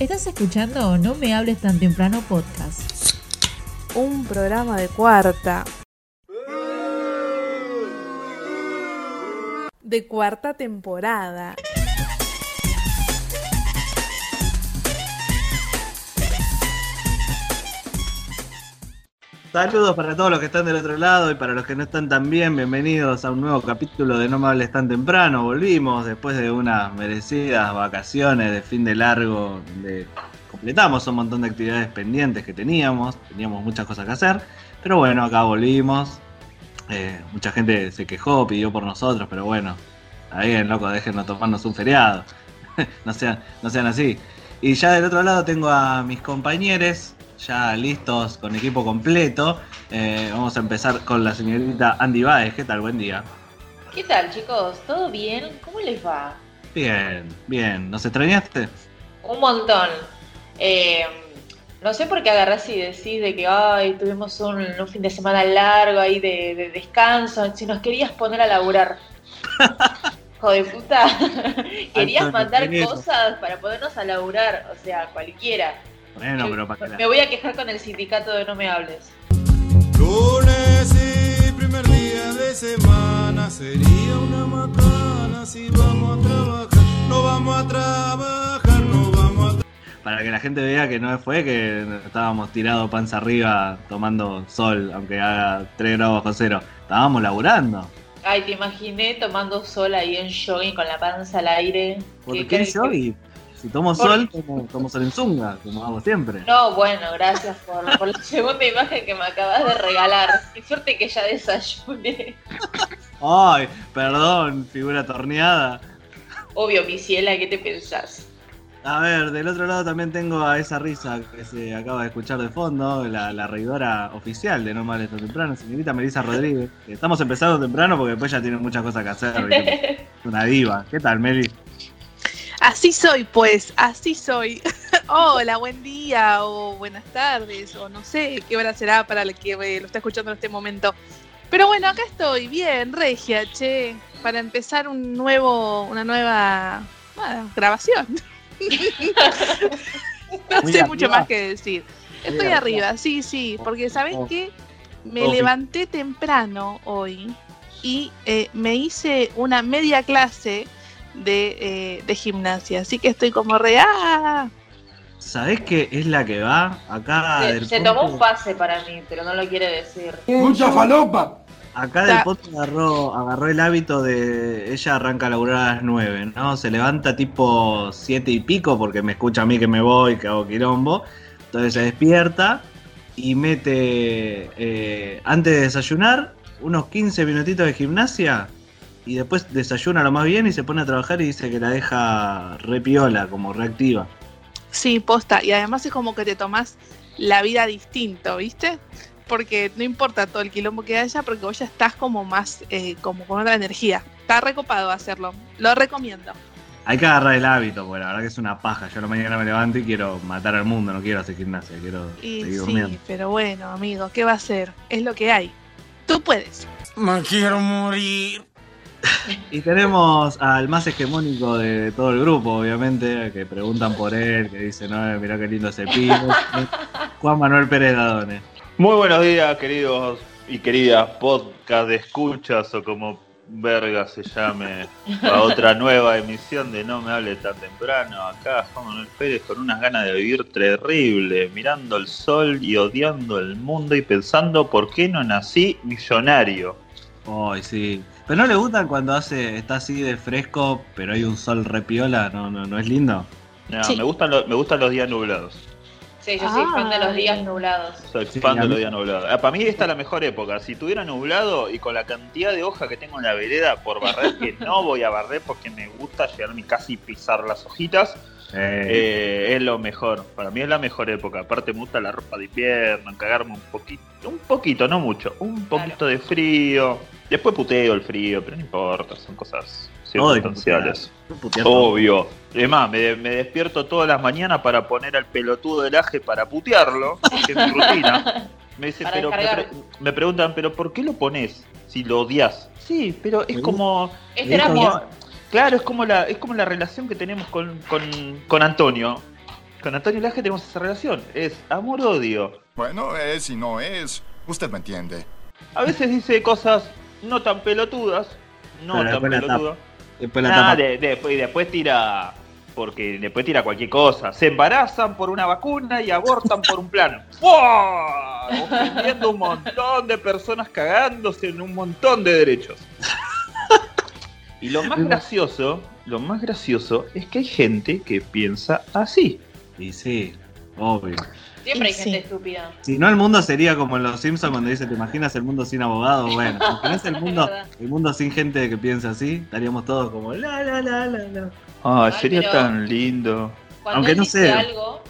Estás escuchando No Me Hables Tan Temprano podcast. Un programa de cuarta. De cuarta temporada. Saludos para todos los que están del otro lado y para los que no están tan bien, bienvenidos a un nuevo capítulo de No me hables tan temprano. Volvimos después de unas merecidas vacaciones de fin de largo, donde completamos un montón de actividades pendientes que teníamos, teníamos muchas cosas que hacer, pero bueno, acá volvimos. Eh, mucha gente se quejó, pidió por nosotros, pero bueno, está bien, loco, déjenos tomarnos un feriado. no, sean, no sean así. Y ya del otro lado tengo a mis compañeros ya listos con equipo completo. Eh, vamos a empezar con la señorita Andy Baez. ¿Qué tal? Buen día. ¿Qué tal, chicos? ¿Todo bien? ¿Cómo les va? Bien, bien. ¿Nos extrañaste? Un montón. Eh, no sé por qué agarrás y decís de que ay, tuvimos un, fin de semana largo ahí de, descanso. Si nos querías poner a laburar. Joder, puta. Querías mandar cosas para ponernos a laburar. O sea, cualquiera. Bueno, pero para Me voy a quejar con el sindicato de No Me Hables. Lunes y primer día de semana sería una macana si vamos a trabajar. No vamos a trabajar, no vamos a Para que la gente vea que no fue que estábamos tirados panza arriba tomando sol, aunque haga 3 grados bajo cero. Estábamos laburando. Ay, te imaginé tomando sol ahí en jogging con la panza al aire. ¿Por qué, qué jogging? Si tomo sol, tomo, sol en zunga, como hago siempre. No, bueno, gracias por, la segunda imagen que me acabas de regalar. Qué suerte que ya desayuné. Ay, perdón, figura torneada. Obvio, mi ciela, ¿qué te pensás? A ver, del otro lado también tengo a esa risa que se acaba de escuchar de fondo, la, la reidora oficial de No Males Tan Temprano, señorita Melissa Rodríguez. Estamos empezando temprano porque después ya tiene muchas cosas que hacer. Una diva. ¿Qué tal, Meli? Así soy, pues, así soy. Hola, buen día o buenas tardes o no sé qué hora será para el que lo está escuchando en este momento. Pero bueno, acá estoy, bien, regia, che, para empezar un nuevo, una nueva grabación. no sé mucho más que decir. Estoy arriba, sí, sí, porque ¿saben oh. qué? Me levanté temprano hoy y eh, me hice una media clase de, eh, de gimnasia. Así que estoy como re. ¡Ah! ¿Sabés qué es la que va? Acá. Se, tomó un pase para mí, pero no lo quiere decir. ¡Mucha falopa! Acá del podcast agarró, agarró el hábito de. Ella arranca a laburar a las 9, ¿no? Se levanta tipo 7 y pico porque me escucha a mí que me voy, que hago quilombo. Entonces se despierta y mete. Eh, antes de desayunar, unos 15 minutitos de gimnasia y después desayuna lo más bien y se pone a trabajar y dice que la deja repiola, como reactiva. Sí, posta. Y además es como que te tomas la vida distinto, ¿viste? Porque no importa todo el quilombo que haya, porque vos ya estás como más, eh, como con otra energía. Está recopado hacerlo. Lo recomiendo. Hay que agarrar el hábito, porque la verdad que es una paja. Yo la mañana me levanto y quiero matar al mundo, no quiero hacer gimnasia, quiero seguir durmiendo. Sí, pero bueno, amigo, ¿qué va a ser? Es lo que hay. Tú puedes. Me quiero morir. Y tenemos al más hegemónico de todo el grupo, obviamente, que preguntan por él, que dicen, no, mirá qué lindo ese pibe. Juan Manuel Pérez Dadone. Muy buenos días, queridos y queridas podcast de escuchas o como verga se llame a otra nueva emisión de No me hable tan temprano. Acá Juan Manuel Pérez con unas ganas de vivir terrible, mirando el sol y odiando el mundo y pensando por qué no nací millonario. Ay, sí. Pero no le gusta cuando hace, está así de fresco, pero hay un sol repiola, ¿no, no, no es lindo? No, me, gustan me gustan los días nublados. Sí, yo soy fan de los días nublados. Soy fan de los días nublados. Ah, para mí esta es la mejor época. Si tuviera nublado y con la cantidad de hoja que tengo en la vereda por barrer, que no voy a barrer porque me gusta llegar a mi casa y pisar las hojitas, eh, es lo mejor. Para mí es la mejor época. Aparte me gusta la ropa de invierno, cagarme un poquito, un poquito, no mucho, un poquito de frío. Después puteo el frío, pero no importa, son cosas circunstanciales. Obvio. Es más, me, despierto todas las mañanas para poner al pelotudo del aje para putearlo, que es mi rutina. Me, dice, pero, me, preguntan, ¿pero por qué lo pones si lo odias? Sí, pero es como. Es terapia. Claro, es como la, es como la relación que tenemos con, con, con Antonio. Con Antonio Laje tenemos esa relación. Es amor-odio. Bueno, es y no es. Usted me entiende. A veces dice cosas no tan pelotudas. No Pero tan pelotudas. Después la Nah, tapa. de- de- después, y después tira. Porque después tira cualquier cosa. Se embarazan por una vacuna y abortan por un plan. ¡Fua! Ofendiendo un montón de personas cagándose en un montón de derechos. Y lo más gracioso, lo más gracioso es que hay gente que piensa así. Y sí, obvio. Siempre hay Sí. gente estúpida. Si no, el mundo sería como en Los Simpsons cuando dice, ¿te imaginas el mundo sin abogados? Bueno, si tenés el mundo, el mundo sin gente que piensa así, estaríamos todos como la la la la la. Ay, Ay, sería tan lindo. Cuando Aunque él no dice sé. algo,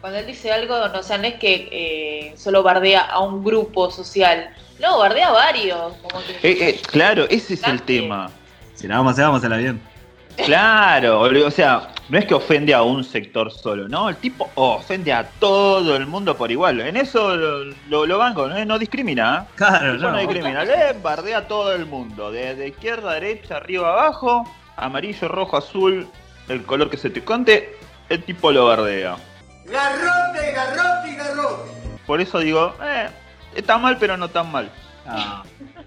cuando él dice algo, no, o sea, no es que eh, solo bardea a un grupo social. No, bardea a varios. Como que, Eh, eh, claro, ese es el tema. Si la vamos a hacer, vamos a hacerla bien. Claro, o sea, no es que ofende a un sector solo, ¿no? El tipo ofende a todo el mundo por igual. En eso lo, lo, lo banco, ¿no? no discrimina, ¿eh? Claro, no no. discrimina, le bardea a todo el mundo, desde izquierda, derecha, arriba, abajo, amarillo, rojo, azul, el color que se te conte, el tipo lo bardea. Garrote, garrote, garrote. Por eso digo, eh, está mal, pero no tan mal. Ah,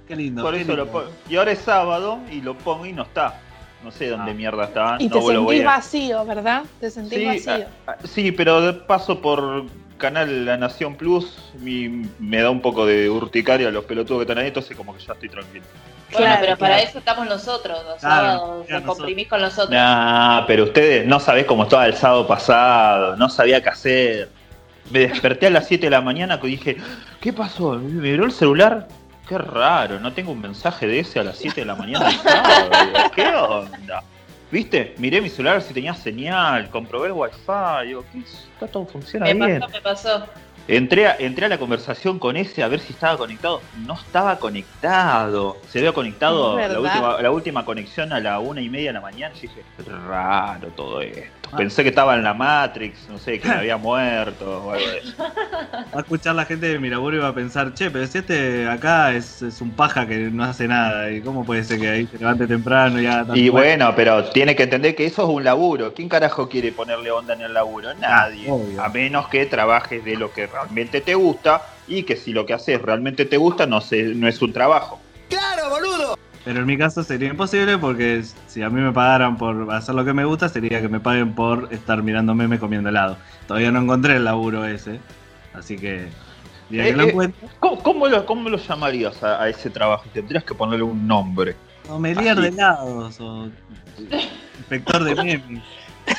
qué lindo. Por qué eso lo lindo. pongo. Y ahora es sábado y lo pongo y no está. No sé dónde Ah. mierda está. Y no te voy sentís a... vacío, ¿verdad? Te sentís Sí, vacío. sí, pero de paso por canal La Nación Plus y me da un poco de urticaria los pelotudos que están ahí, entonces como que ya estoy tranquilo. bueno, Claro, pero para claro. eso estamos nosotros, los sábados, comprimís con nosotros. Nah, pero ustedes no sabés cómo estaba el sábado pasado, no sabía qué hacer. Me desperté a las 7 de la mañana y dije, ¿qué pasó? ¿Me miró el celular? Qué raro, no tengo un mensaje de ese a las 7 de la mañana del sábado. Digo, ¿Qué onda? ¿Viste? Miré mi celular si tenía señal, comprobé el wifi, digo, ¿qué? Está todo funciona Me bien. pasó, me pasó. Entré a, entré a la conversación con ese a ver si estaba conectado. No estaba conectado. Se había conectado la última, la última conexión a la una y media de la mañana. Y dije, raro todo esto. Ah. Pensé que estaba en la Matrix, no sé, que me había muerto o algo de eso. Va a escuchar la gente de Miraburo y va a pensar, che, pero si este acá es, es un paja que no hace nada. ¿Y cómo puede ser que ahí se levante temprano y haga tanto Y bueno, pero tiene que entender que eso es un laburo. ¿Quién carajo quiere ponerle onda en el laburo? Nadie. obvio. A menos que trabajes de lo que realmente te gusta y que si lo que haces realmente te gusta, no, se, no es un trabajo. Claro, boludo. Pero en mi caso sería imposible porque si a mí me pagaran por hacer lo que me gusta, sería que me paguen por estar mirando memes comiendo helado. Todavía no encontré el laburo ese. Así que, Eh, lo eh, ¿Cómo, cómo lo, cómo lo llamarías a, a ese trabajo? Tendrías que ponerle un nombre. sommelier de helados o inspector de memes.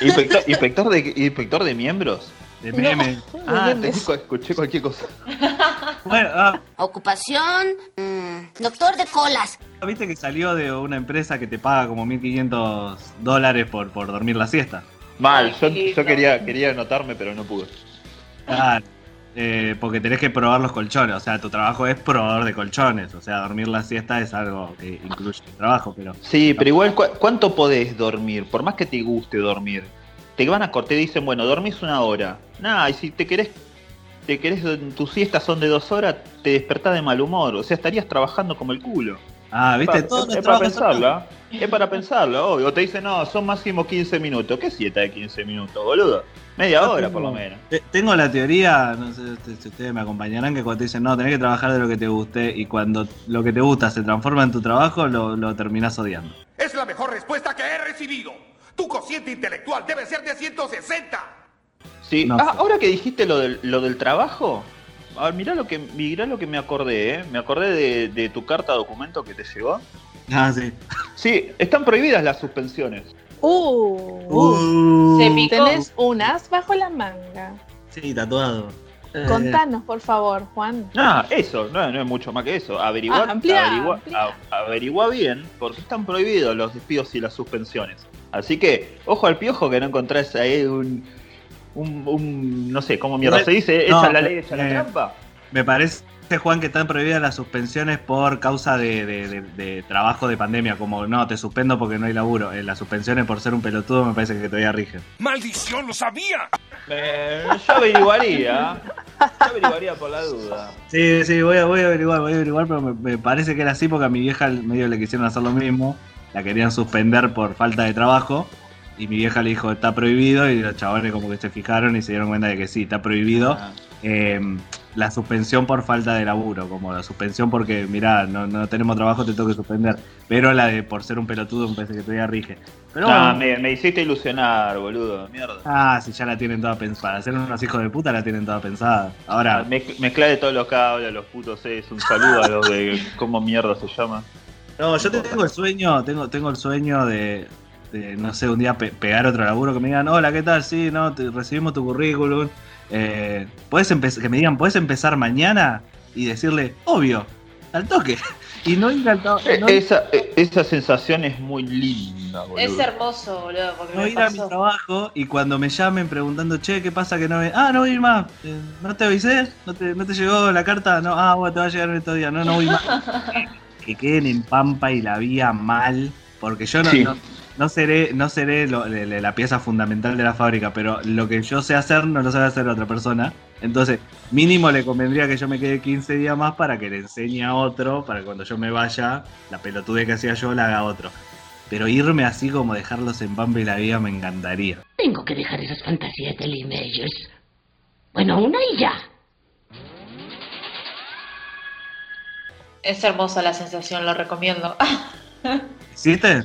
¿Inspector, inspector, de, ¿Inspector de miembros? De memes. Ah, memes. te- escuché cualquier cosa. Bueno, ah, Ocupación, mm, doctor de colas. viste que salió de una empresa que te paga como 1500 dólares por, por dormir la siesta. Mal, yo, quería, quería anotarme, pero no pude. Claro. Eh, porque tenés que probar los colchones, o sea, tu trabajo es probador de colchones, o sea, dormir la siesta es algo que incluye el trabajo, pero Sí, pero igual, ¿cu- ¿cuánto podés dormir? Por más que te guste dormir. Te van a cortar y dicen, bueno, dormís una hora. Nah, y si te querés, te querés, tus siestas son de dos horas, te despertás de mal humor. O sea, estarías trabajando como el culo. Ah, viste, es, para pensarlo, ¿eh? Es para pensarlo, obvio. Te dicen, no, son máximo 15 minutos. ¿Qué siesta de 15 minutos, boludo? Media Yo hora, tengo- por lo menos. te- Tengo la teoría, no sé si si ustedes me acompañarán, que cuando te dicen, no, tenés que trabajar de lo que te guste, y cuando lo que te gusta se transforma en tu trabajo, lo, lo terminás odiando. Es la mejor respuesta que he recibido. Tu cociente intelectual debe ser de 160. Sí. No ah, ahora que dijiste lo del, lo del trabajo, a ver, mirá lo que, mirá lo que me acordé, ¿eh? Me acordé de, de tu carta documento que te llegó. Ah, sí. Sí, están prohibidas las suspensiones. Uh, Uh, Se picó. tenés un as bajo la manga. Sí, tatuado. Eh, Contanos, por favor, Juan. Ah, eso, no, no es mucho más que eso. Averigua, Ah, ampliá, averigua, averigua bien, porque están prohibidos los despidos y las suspensiones. Así que, ojo al piojo que no encontrás ahí un. un, un- no sé, ¿cómo mierda se dice? no, ¿Echa la ley, echa la eh, trampa? Me parece, Juan, que están prohibidas las suspensiones por causa de, de- de- de trabajo de pandemia, como no, te suspendo porque no hay laburo. Eh, las suspensiones por ser un pelotudo me parece que todavía rigen. ¡Maldición, lo sabía! Eh, yo averiguaría. Yo averiguaría por la duda. Sí, sí, voy a, voy a averiguar, voy a averiguar, pero me, me parece que era así porque a mi vieja medio le quisieron hacer lo mismo. La querían suspender por falta de trabajo. y mi vieja le dijo está prohibido y los chavales como que se fijaron y se dieron cuenta de que sí, está prohibido. Ah. Eh, la suspensión por falta de laburo, como la suspensión porque, mirá, no, no tenemos trabajo, te tengo que suspender. Pero la de por ser un pelotudo me parece que todavía rige. Pero Ah, bueno, me, me hiciste ilusionar, boludo. Mierda. ah, si ya la tienen toda pensada. Ser unos hijos de puta la tienen toda pensada. Ahora, Mezc- Mezcla de todos los cables, los putos es un saludo a los de cómo mierda se llama. No, yo tengo el sueño, tengo, tengo el sueño de, de, no sé, un día pe- pegar otro laburo que me digan, hola, ¿qué tal? Sí, no, te- recibimos tu currículum. Eh, ¿puedes que me digan, ¿puedes empezar mañana? Y decirle, obvio, al toque. Y no ir al to- no- Esa, eh, esa sensación es muy linda, boludo. Es hermoso, boludo, porque no me ir a mi trabajo y cuando me llamen preguntando, che, ¿qué pasa que no me... Ah, no voy a ir más. Eh, ¿No te avisé? ¿No te, ¿No te llegó la carta? No, ah, bueno, te va a llegar en estos días. No, no voy más. que queden en Pampa y la vía mal, porque yo no, Sí. no, no seré, no seré lo- le- le- la pieza fundamental de la fábrica, pero lo que yo sé hacer no lo sabe hacer otra persona. Entonces, mínimo le convendría que yo me quede 15 días más para que le enseñe a otro, para que cuando yo me vaya, la pelotude que hacía yo la haga otro. Pero irme así como dejarlos en Pampa y la vía me encantaría. Tengo que dejar esas fantasías de Lee. Bueno, una y ya. Es hermosa la sensación, lo recomiendo. ¿Hiciste?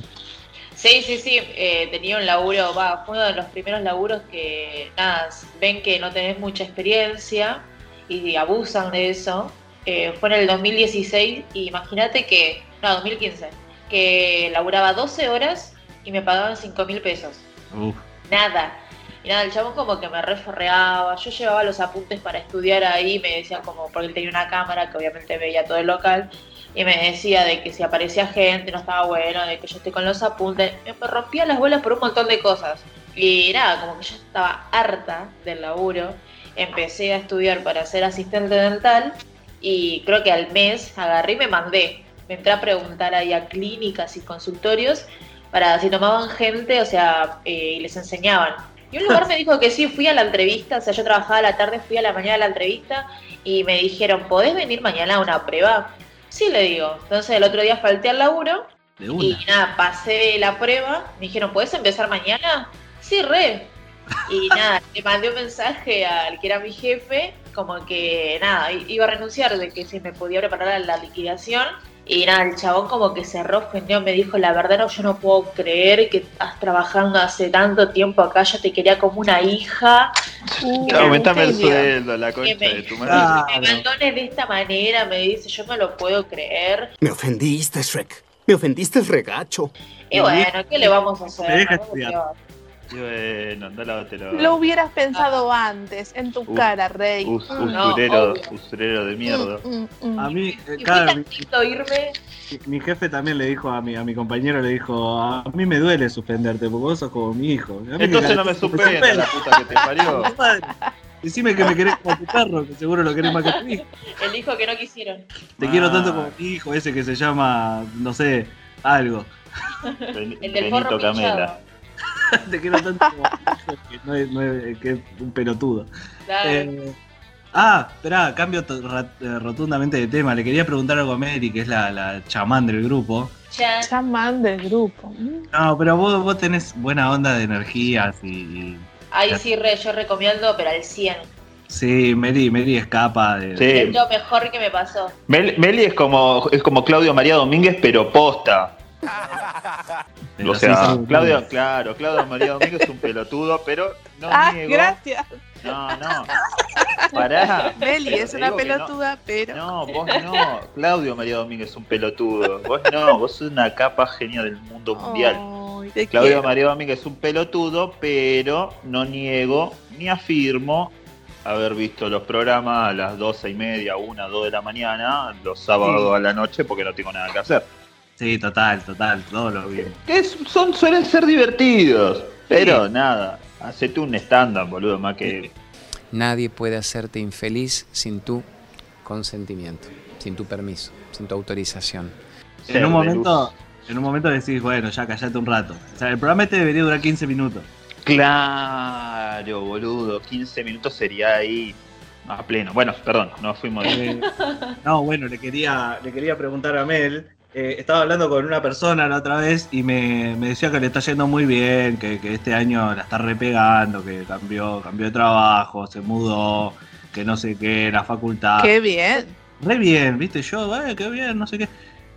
Sí, sí, sí, eh, tenía un laburo, va, fue uno de los primeros laburos que, nada, ven que no tenés mucha experiencia y abusan de eso. Eh, fue en el 2016 y imagínate que, no, 2015, que laburaba 12 horas y me pagaban 5 mil pesos. Uf. Nada. Y nada, el chabón como que me referreaba, yo llevaba los apuntes para estudiar ahí, me decía como, porque él tenía una cámara que obviamente veía todo el local, y me decía de que si aparecía gente no estaba bueno, de que yo esté con los apuntes, me rompía las bolas por un montón de cosas. Y nada, como que yo estaba harta del laburo, empecé a estudiar para ser asistente dental y creo que al mes agarré y me mandé. Me entré a preguntar ahí a clínicas y consultorios para si tomaban gente, o sea, eh, y les enseñaban. Y un lugar me dijo que sí, fui a la entrevista, o sea, yo trabajaba a la tarde, fui a la mañana a la entrevista y me dijeron, ¿podés venir mañana a una prueba? Sí, le digo. Entonces el otro día falté al laburo De y nada, pasé la prueba. Me dijeron, ¿puedes empezar mañana? Sí, re. Y nada, le mandé un mensaje al que era mi jefe, como que nada, iba a renunciar, de que si me podía preparar a la liquidación. Y nada, el chabón como que se ofendió, me dijo, la verdad no, yo no puedo creer que estás trabajando hace tanto tiempo acá, yo te quería como una hija. Uh, Aumentame el sueldo, la concha me, de tu madre. Ah. me abandones de esta manera, me dice, yo no lo puedo creer. Me ofendiste, Shrek. Me ofendiste, regacho. Y bueno, ¿qué le vamos a hacer? No, bueno, anda lávátelo. Lo hubieras pensado antes, en tu cara, Rey. Us- Mm, no, usurero, usurero de mierda. mm, mm, A mm. mí, eh, fue mi, irme. mi jefe también le dijo a mi, a mi compañero, le dijo, a mí me duele suspenderte porque vos sos como mi hijo. Entonces no me encanta- suspenda, la puta que te parió. Decime que me querés como tu perro, que seguro lo querés más que tu hijo. El hijo que no quisieron. Te quiero Ah. tanto como mi hijo, ese que se llama, no sé, algo. Ben- El del forro Benito Camela. pinchado. Te quiero tanto como que, no es, no es- que es un pelotudo. Dale. Eh, ah, esperá, cambio eh, rotundamente de tema. Le quería preguntar algo a Mary, que es la, la chamán del grupo. Chamán del grupo. No, pero vos, vos tenés buena onda de energías y, y- Ahí sí, re, yo recomiendo, pero al 100. Sí, Mary, Mary escapa de... Sí. Es lo mejor que me pasó. Mel- Meli es como, es como Claudio María Domínguez, pero posta. o sea, Claudio, claro, Claudio María Domínguez es un pelotudo, pero no ah, niego. gracias. No, no. Pará. Beli Pero es una no. pelotuda, pero. No, vos no. Claudio María Domínguez es un pelotudo. Vos no, vos sos una capa genia del mundo mundial. Claudio quiero. María Domínguez es un pelotudo, pero no niego ni afirmo haber visto los programas a las doce y media, una, dos de la mañana, los sábados a la noche, porque no tengo nada que hacer. Sí, total, total, todo lo bien. Que es- son, suelen ser divertidos, pero nada, hacete un stand-up, boludo, más que... Nadie puede hacerte infeliz sin tu consentimiento, sin tu permiso, sin tu autorización. ser En un momento, en un momento decís, bueno, ya callate un rato. O sea, el programa este debería durar 15 minutos. Claro, boludo, 15 minutos sería ahí a pleno. Bueno, perdón, nos fuimos de... Eh, no, bueno, le quería, le quería preguntar a Mel, eh, estaba hablando con una persona la otra vez y me, me decía que le está yendo muy bien, que, que este año la está repegando, que cambió, cambió de trabajo, se mudó, que no sé qué, la facultad. Qué bien. Re bien, viste, yo, eh, qué bien, no sé qué.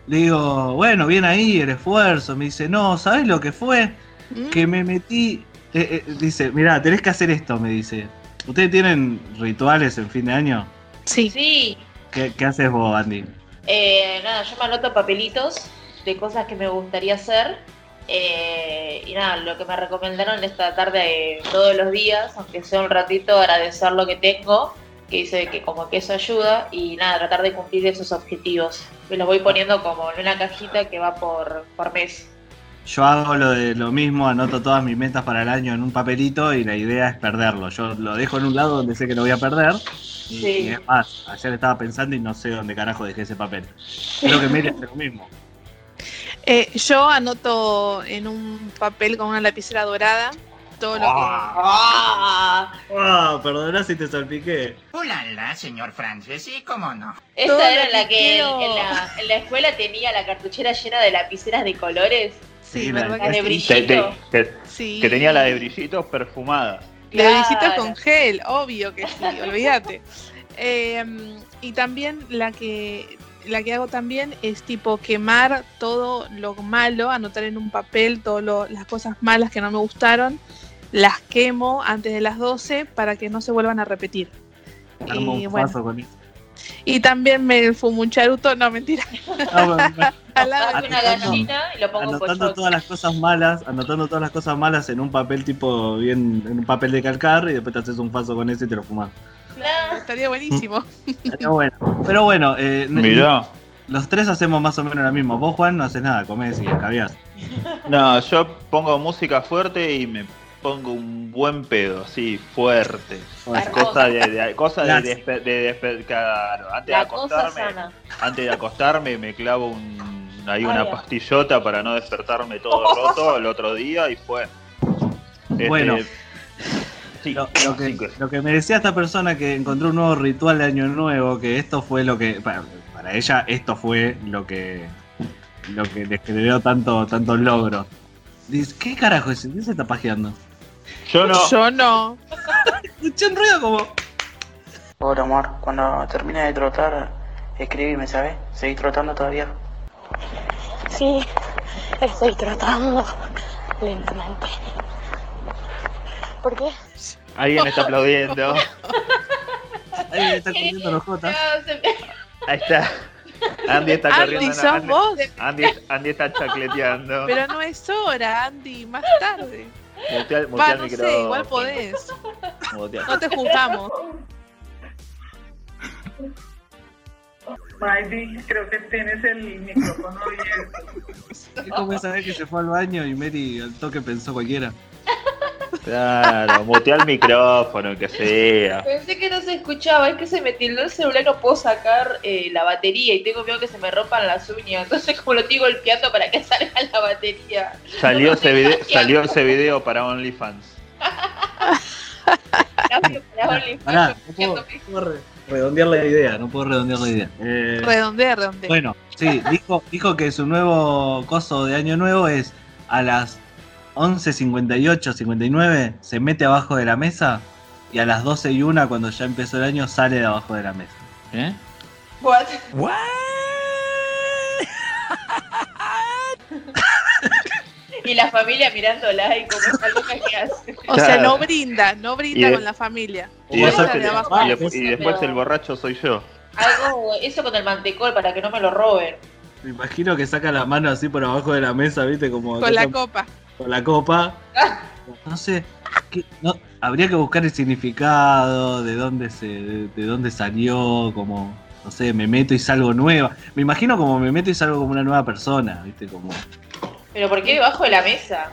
Le digo, bueno, bien ahí el esfuerzo. Me dice, no, ¿sabes lo que fue? Mm. Que me metí. eh, eh, dice, mirá, tenés que hacer esto, me dice. ¿Ustedes tienen rituales en fin de año? Sí. Sí, ¿Qué, qué haces vos, Andy? Eh, nada, yo me anoto papelitos de cosas que me gustaría hacer. eh, y nada, lo que me recomendaron es tratar de todos los días, aunque sea un ratito, agradecer lo que tengo, que dice que como que eso ayuda, y nada, tratar de cumplir esos objetivos. Me los voy poniendo como en una cajita que va por, por mes. Yo hago lo de lo mismo, anoto todas mis metas para el año en un papelito y la idea es perderlo. Yo lo dejo en un lado donde sé que lo voy a perder. Y, Sí. y es más, ayer estaba pensando y no sé dónde carajo dejé ese papel. Creo que Mary hace lo mismo. Eh, yo anoto en un papel con una lapicera dorada todo lo que. ¡Ah! Ah, perdoná si te salpiqué. Hola, señor Francis, sí, cómo no. Esta Todo era la que que en, quiero. en la, en la escuela tenía la cartuchera llena de lapiceras de colores. Sí, Sí, ¿verdad la- de que sí? brillito. Que, te- que- Sí. que tenía la de brillitos perfumada. La de brillitos Claro. con gel, obvio que sí, olvídate. Eh, y también la que la que hago también es tipo quemar todo lo malo, anotar en un papel todas las cosas malas que no me gustaron, las quemo antes de las 12 para que no se vuelvan a repetir. Armo Y un bueno, faso con eso. Y también me fumo un charuto, no mentira, No, bueno, al lado de una Anotando- gallina y lo pongo en anotando todas las cosas malas, anotando todas las cosas malas en un papel tipo bien, en un papel de calcar y después te haces un faso con eso y te lo fumas. Claro. estaría buenísimo. Pero bueno, pero bueno eh, Mirá. los tres hacemos más o menos lo mismo. Vos, Juan, no haces nada, comés y escabiás. No, yo pongo música fuerte y me pongo un buen pedo, así, fuerte. Cosa de, de- cosa de, despe- de despe- claro, antes de La acostarme, antes de acostarme me clavo un, ahí una Ay, pastillota para no despertarme todo roto el otro día y fue. Este, Bueno. sí, Lo, lo que, lo que me decía esta persona que encontró un nuevo ritual de Año Nuevo, que esto fue lo que. Para, para ella, esto fue lo que. Lo que les generó tanto, tantos logros. Dice, ¿qué carajo es? ¿Qué se está pajeando? Yo no. Yo no. Escuché un ruido como. Hola amor, cuando termine de trotar, escribime, ¿sabes? ¿Seguís trotando todavía? Sí, estoy tratando lentamente. ¿Por qué? Alguien está aplaudiendo. Me está corriendo los jotas. Ahí está. Andy está corriendo. Andy, no, sos Andy, vos. Andy, Andy está chacleteando. Pero no es hora, Andy, más tarde. Mutea, Va, mutea el no micrófono. sé, igual podés. Mutea. No te juzgamos. Maybe, creo que tienes el micrófono abierto. Es como esa vez que se fue al baño y Mary al toque pensó cualquiera. Claro, mutea el micrófono, que sea. Pensé que no se escuchaba, es que se me tildó el celular, no puedo sacar eh, la batería y tengo miedo que se me rompan las uñas. Entonces, como lo estoy golpeando para que salga la batería. Salió No ese, video, salió ese video para OnlyFans. Para OnlyFans, Pará, no puedo, puedo redondear la idea, no puedo redondear la idea. Eh, Redondea, redondea. bueno, sí, dijo, dijo que su nuevo coso de año nuevo es a las 11.58, 59 se mete abajo de la mesa y a las 12 y 1 cuando ya empezó el año sale de abajo de la mesa. ¿Eh? What? Y la familia mirándola y como esa loca que hace. O sea, no brinda, no brinda Y con la familia. Y después, de el, abajo. y después- y después Pero- el borracho soy yo. Algo, eso con el mantecol para que no me lo roben. Me imagino que saca la mano así por abajo de la mesa, ¿viste? Como Con la copa. Con la copa. No sé, ¿qué- no, habría que buscar el significado, de dónde se, de, de dónde salió, como, no sé, me meto y salgo nueva. Me imagino como me meto y salgo como una nueva persona, ¿viste? Como, Pero ¿por qué debajo de la mesa?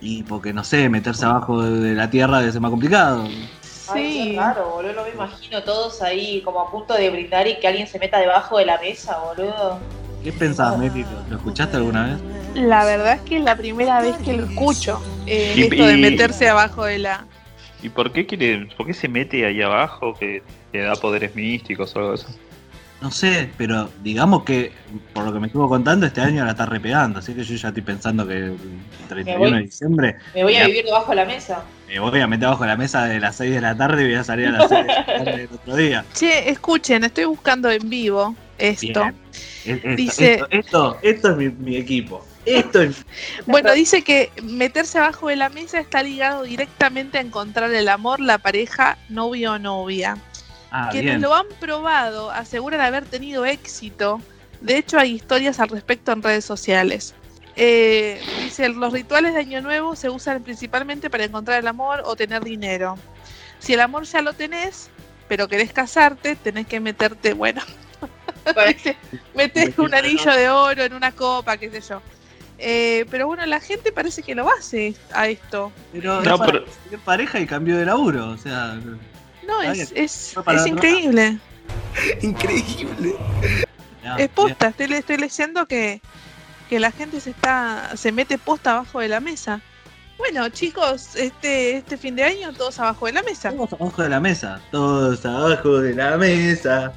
y porque no sé, meterse abajo de, la tierra debe ser más complicado. Sí. raro, boludo. No me imagino todos ahí como a punto de brindar y que alguien se meta debajo de la mesa, boludo. ¿Qué pensás, Meti? ¿Lo, escuchaste alguna vez? La verdad es que es la primera vez que lo escucho. eh, Y- esto de y- meterse abajo de la. ¿Y por qué quiere, por qué se mete ahí abajo que le da poderes místicos o algo así? No sé, pero digamos que, por lo que me estuvo contando, este año la está repegando. Así que yo ya estoy pensando que el 31 voy- de diciembre Me voy a vivir debajo de la mesa. me voy a meter abajo de la mesa de las 6 de la tarde y voy a salir a las 6 de la tarde del otro día. Che, escuchen, estoy buscando en vivo esto. Bien. Esto, Dice- esto, esto, esto es mi, mi equipo. Esto es. Bueno, dice que meterse abajo de la mesa está ligado directamente a encontrar el amor, la pareja, novio o novia. Ah, Quienes bien. lo han probado aseguran haber tenido éxito. De hecho, hay historias al respecto en redes sociales. Eh, dice, los rituales de Año Nuevo se usan principalmente para encontrar el amor o tener dinero. Si el amor ya lo tenés, pero querés casarte, tenés que meterte, bueno, meter un anillo de oro en una copa, qué sé yo. Eh, pero bueno, la gente parece que lo hace a esto. Pero, No, es, pero- pareja y cambio de laburo. O sea, No, es, es, es increíble. Increíble. Es posta, estoy, estoy leyendo que, que la gente se está se mete posta abajo de la mesa. Bueno, chicos, este este fin de año todos abajo de la mesa. Todos abajo de la mesa. Todos abajo de la mesa.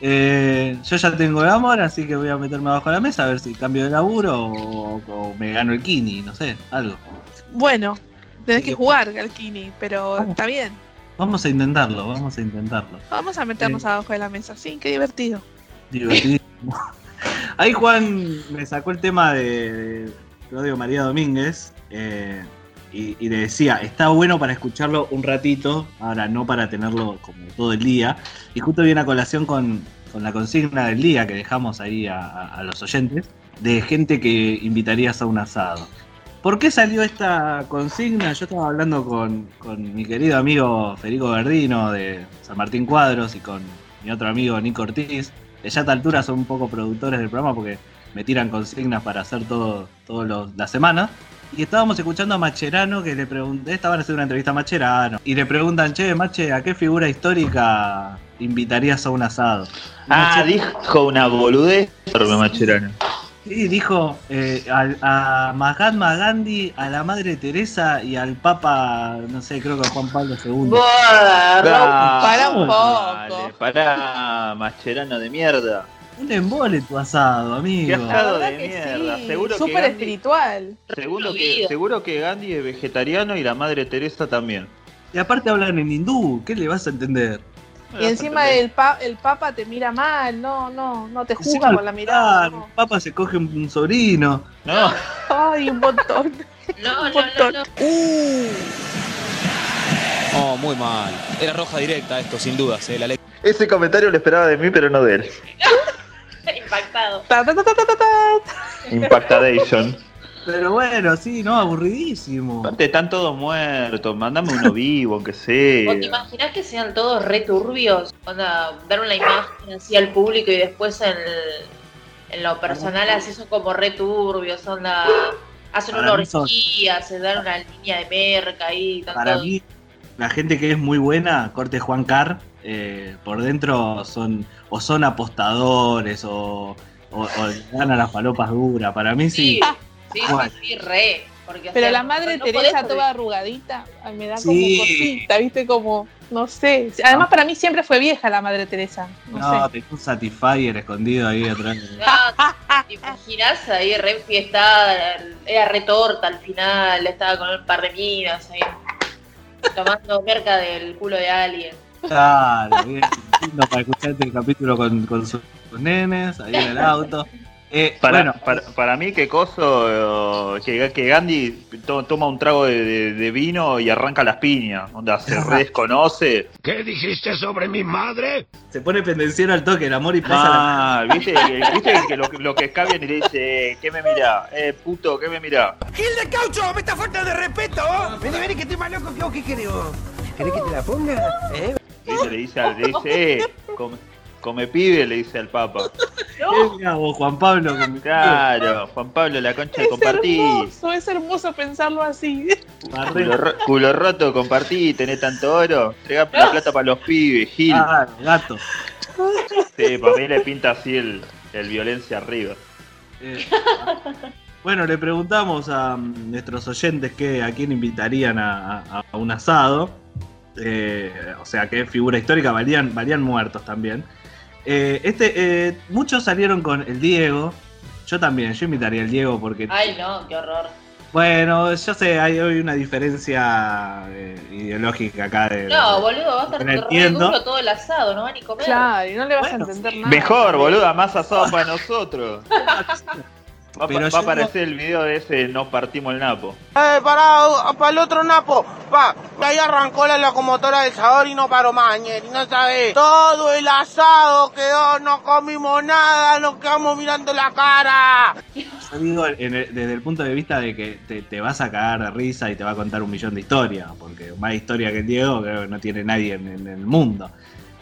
Eh, yo ya tengo el amor, así que voy a meterme abajo de la mesa a ver si cambio de laburo o, o me gano el kini, no sé, algo. Bueno, tenés que jugar, Galkini, pero Vamos. está bien. Vamos a intentarlo, vamos a intentarlo. Vamos a meternos abajo de la mesa. Sí, qué divertido. Divertidísimo. Ahí Juan me sacó el tema de Claudio María Domínguez eh, y, y le decía, está bueno para escucharlo un ratito, ahora no para tenerlo como todo el día. Y justo viene a colación con, con la consigna del día que dejamos ahí a, a- a los oyentes, de gente que invitarías a un asado. ¿Por qué salió esta consigna? Yo estaba hablando con, con mi querido amigo Federico Verdino de San Martín Cuadros y con mi otro amigo Nico Ortiz, que ya a esta altura son un poco productores del programa porque me tiran consignas para hacer todo, todas las semanas. Y estábamos escuchando a Macherano que le pregunté, estaban haciendo una entrevista a Macherano, y le preguntan, che, Mache, ¿a qué figura histórica invitarías a un asado? Ah, dijo una boludez. Macherano. Sí, dijo eh, al- a Mahatma Gandhi, a la Madre Teresa y al Papa, no sé, creo que Juan Pablo II. Boda, Para un dale, poco. Pará, Mascherano de mierda. Un embole tu asado, Qué amigo. La asado de que mierda. sí, Seguro que súper Gandhi- espiritual. Seguro que, Fluido. seguro que Gandhi es vegetariano y la madre Teresa también. Y aparte hablan en hindú, ¿qué le vas a entender? Y encima el, pa- el papa te mira mal, no, no, no te juzga con la mirada. claro, el Papa se coge un, sobrino. No, Ay, un montón. No, un no, no, montón. no. Oh, muy mal. Era roja directa esto, sin dudas, eh. La ley. ese comentario lo esperaba de mí, pero no de él. Impactado. Ta, ta, ta, ta, ta, ta, ta. Impactadation. Pero bueno, sí, no, aburridísimo. Aparte están todos muertos, mandame uno vivo, aunque sea. ¿Vos te imaginás que sean todos re turbios? Onda, dar una imagen así al público y después en, en lo personal así son como re turbios, onda, hacen una orgía, se dan una línea de merca ahí, Para todos- mí, la gente que es muy buena, corte Juan Carr, eh, por dentro son o son apostadores o, o, o le dan a las palopas duras. Para mí sí. Sí, sí, Bueno. sí, sí, re. Porque, o Pero sea, la madre no Teresa podés- toda arrugadita, ay, me da como cosita, viste, como, no sé. Además, para mí siempre fue vieja la madre Teresa. No, No, sé. un Satisfyer escondido ahí atrás. No, ¿Te imaginas ahí re fiestada? Era re torta al final, estaba con un par de minas ahí, tomando merca del culo de alguien. Claro, bien. lindo para escuchar este capítulo con, sus nenes ahí en el auto. Eh, Para, bueno, para, para mí, que coso, eh, que, que Gandhi to- toma un trago de, de- de vino y arranca las piñas. Onda, se desconoce. ¿Qué dijiste sobre mi madre? se pone pendenciero al toque, el amor y pasa la. Ah, viste, que- viste que lo, lo que escabian y le dice, ¿qué me mirá? Eh, puto, ¿qué me mirá? ¡Gil de caucho! ¡Me está falta de respeto! Vení, vení, que estoy más loco que vos. ¿Qué querés vos? ¿Querés que te la ponga? ¿Eh? Viste, le dice, al- le dice eh, come, come pibe, le dice al Papa. ¿Qué mirá vos, Juan Pablo? Claro, Juan Pablo, la concha de Es compartir. hermoso, es hermoso pensarlo así. Culo, ro- culo roto, compartí, tenés tanto oro. Entregá la plata para los pibes, Gil. Ah, gato. Sí, para mí le pinta así el, el violencia arriba. Eh, bueno, le preguntamos a mm, nuestros oyentes que, a quién invitarían a, a- a un asado. Eh, o sea, qué figura histórica, valían, valían muertos también. Eh, este, eh, muchos salieron con el Diego. Yo también, yo invitaría al Diego porque. Ay, no, qué horror. Bueno, yo sé, hay hoy una diferencia eh, ideológica acá de. No, boludo, va a estar duro todo el asado, no va ni comer. Claro, y no le vas a entender nada. Mejor, boluda, más asado para nosotros. Va, Pero va yo a aparecer el video de ese Nos partimos el napo. Eh, pará, para el otro napo. Pa, ahí arrancó la locomotora del sabor y no paró más, ñeri, no sabés. Todo el asado quedó, no comimos nada, nos quedamos mirando la cara. Yo digo en el- desde el punto de vista de que te, te vas a cagar de risa y te va a contar un millón de historias, porque más historia que el Diego creo que no tiene nadie en, en el mundo.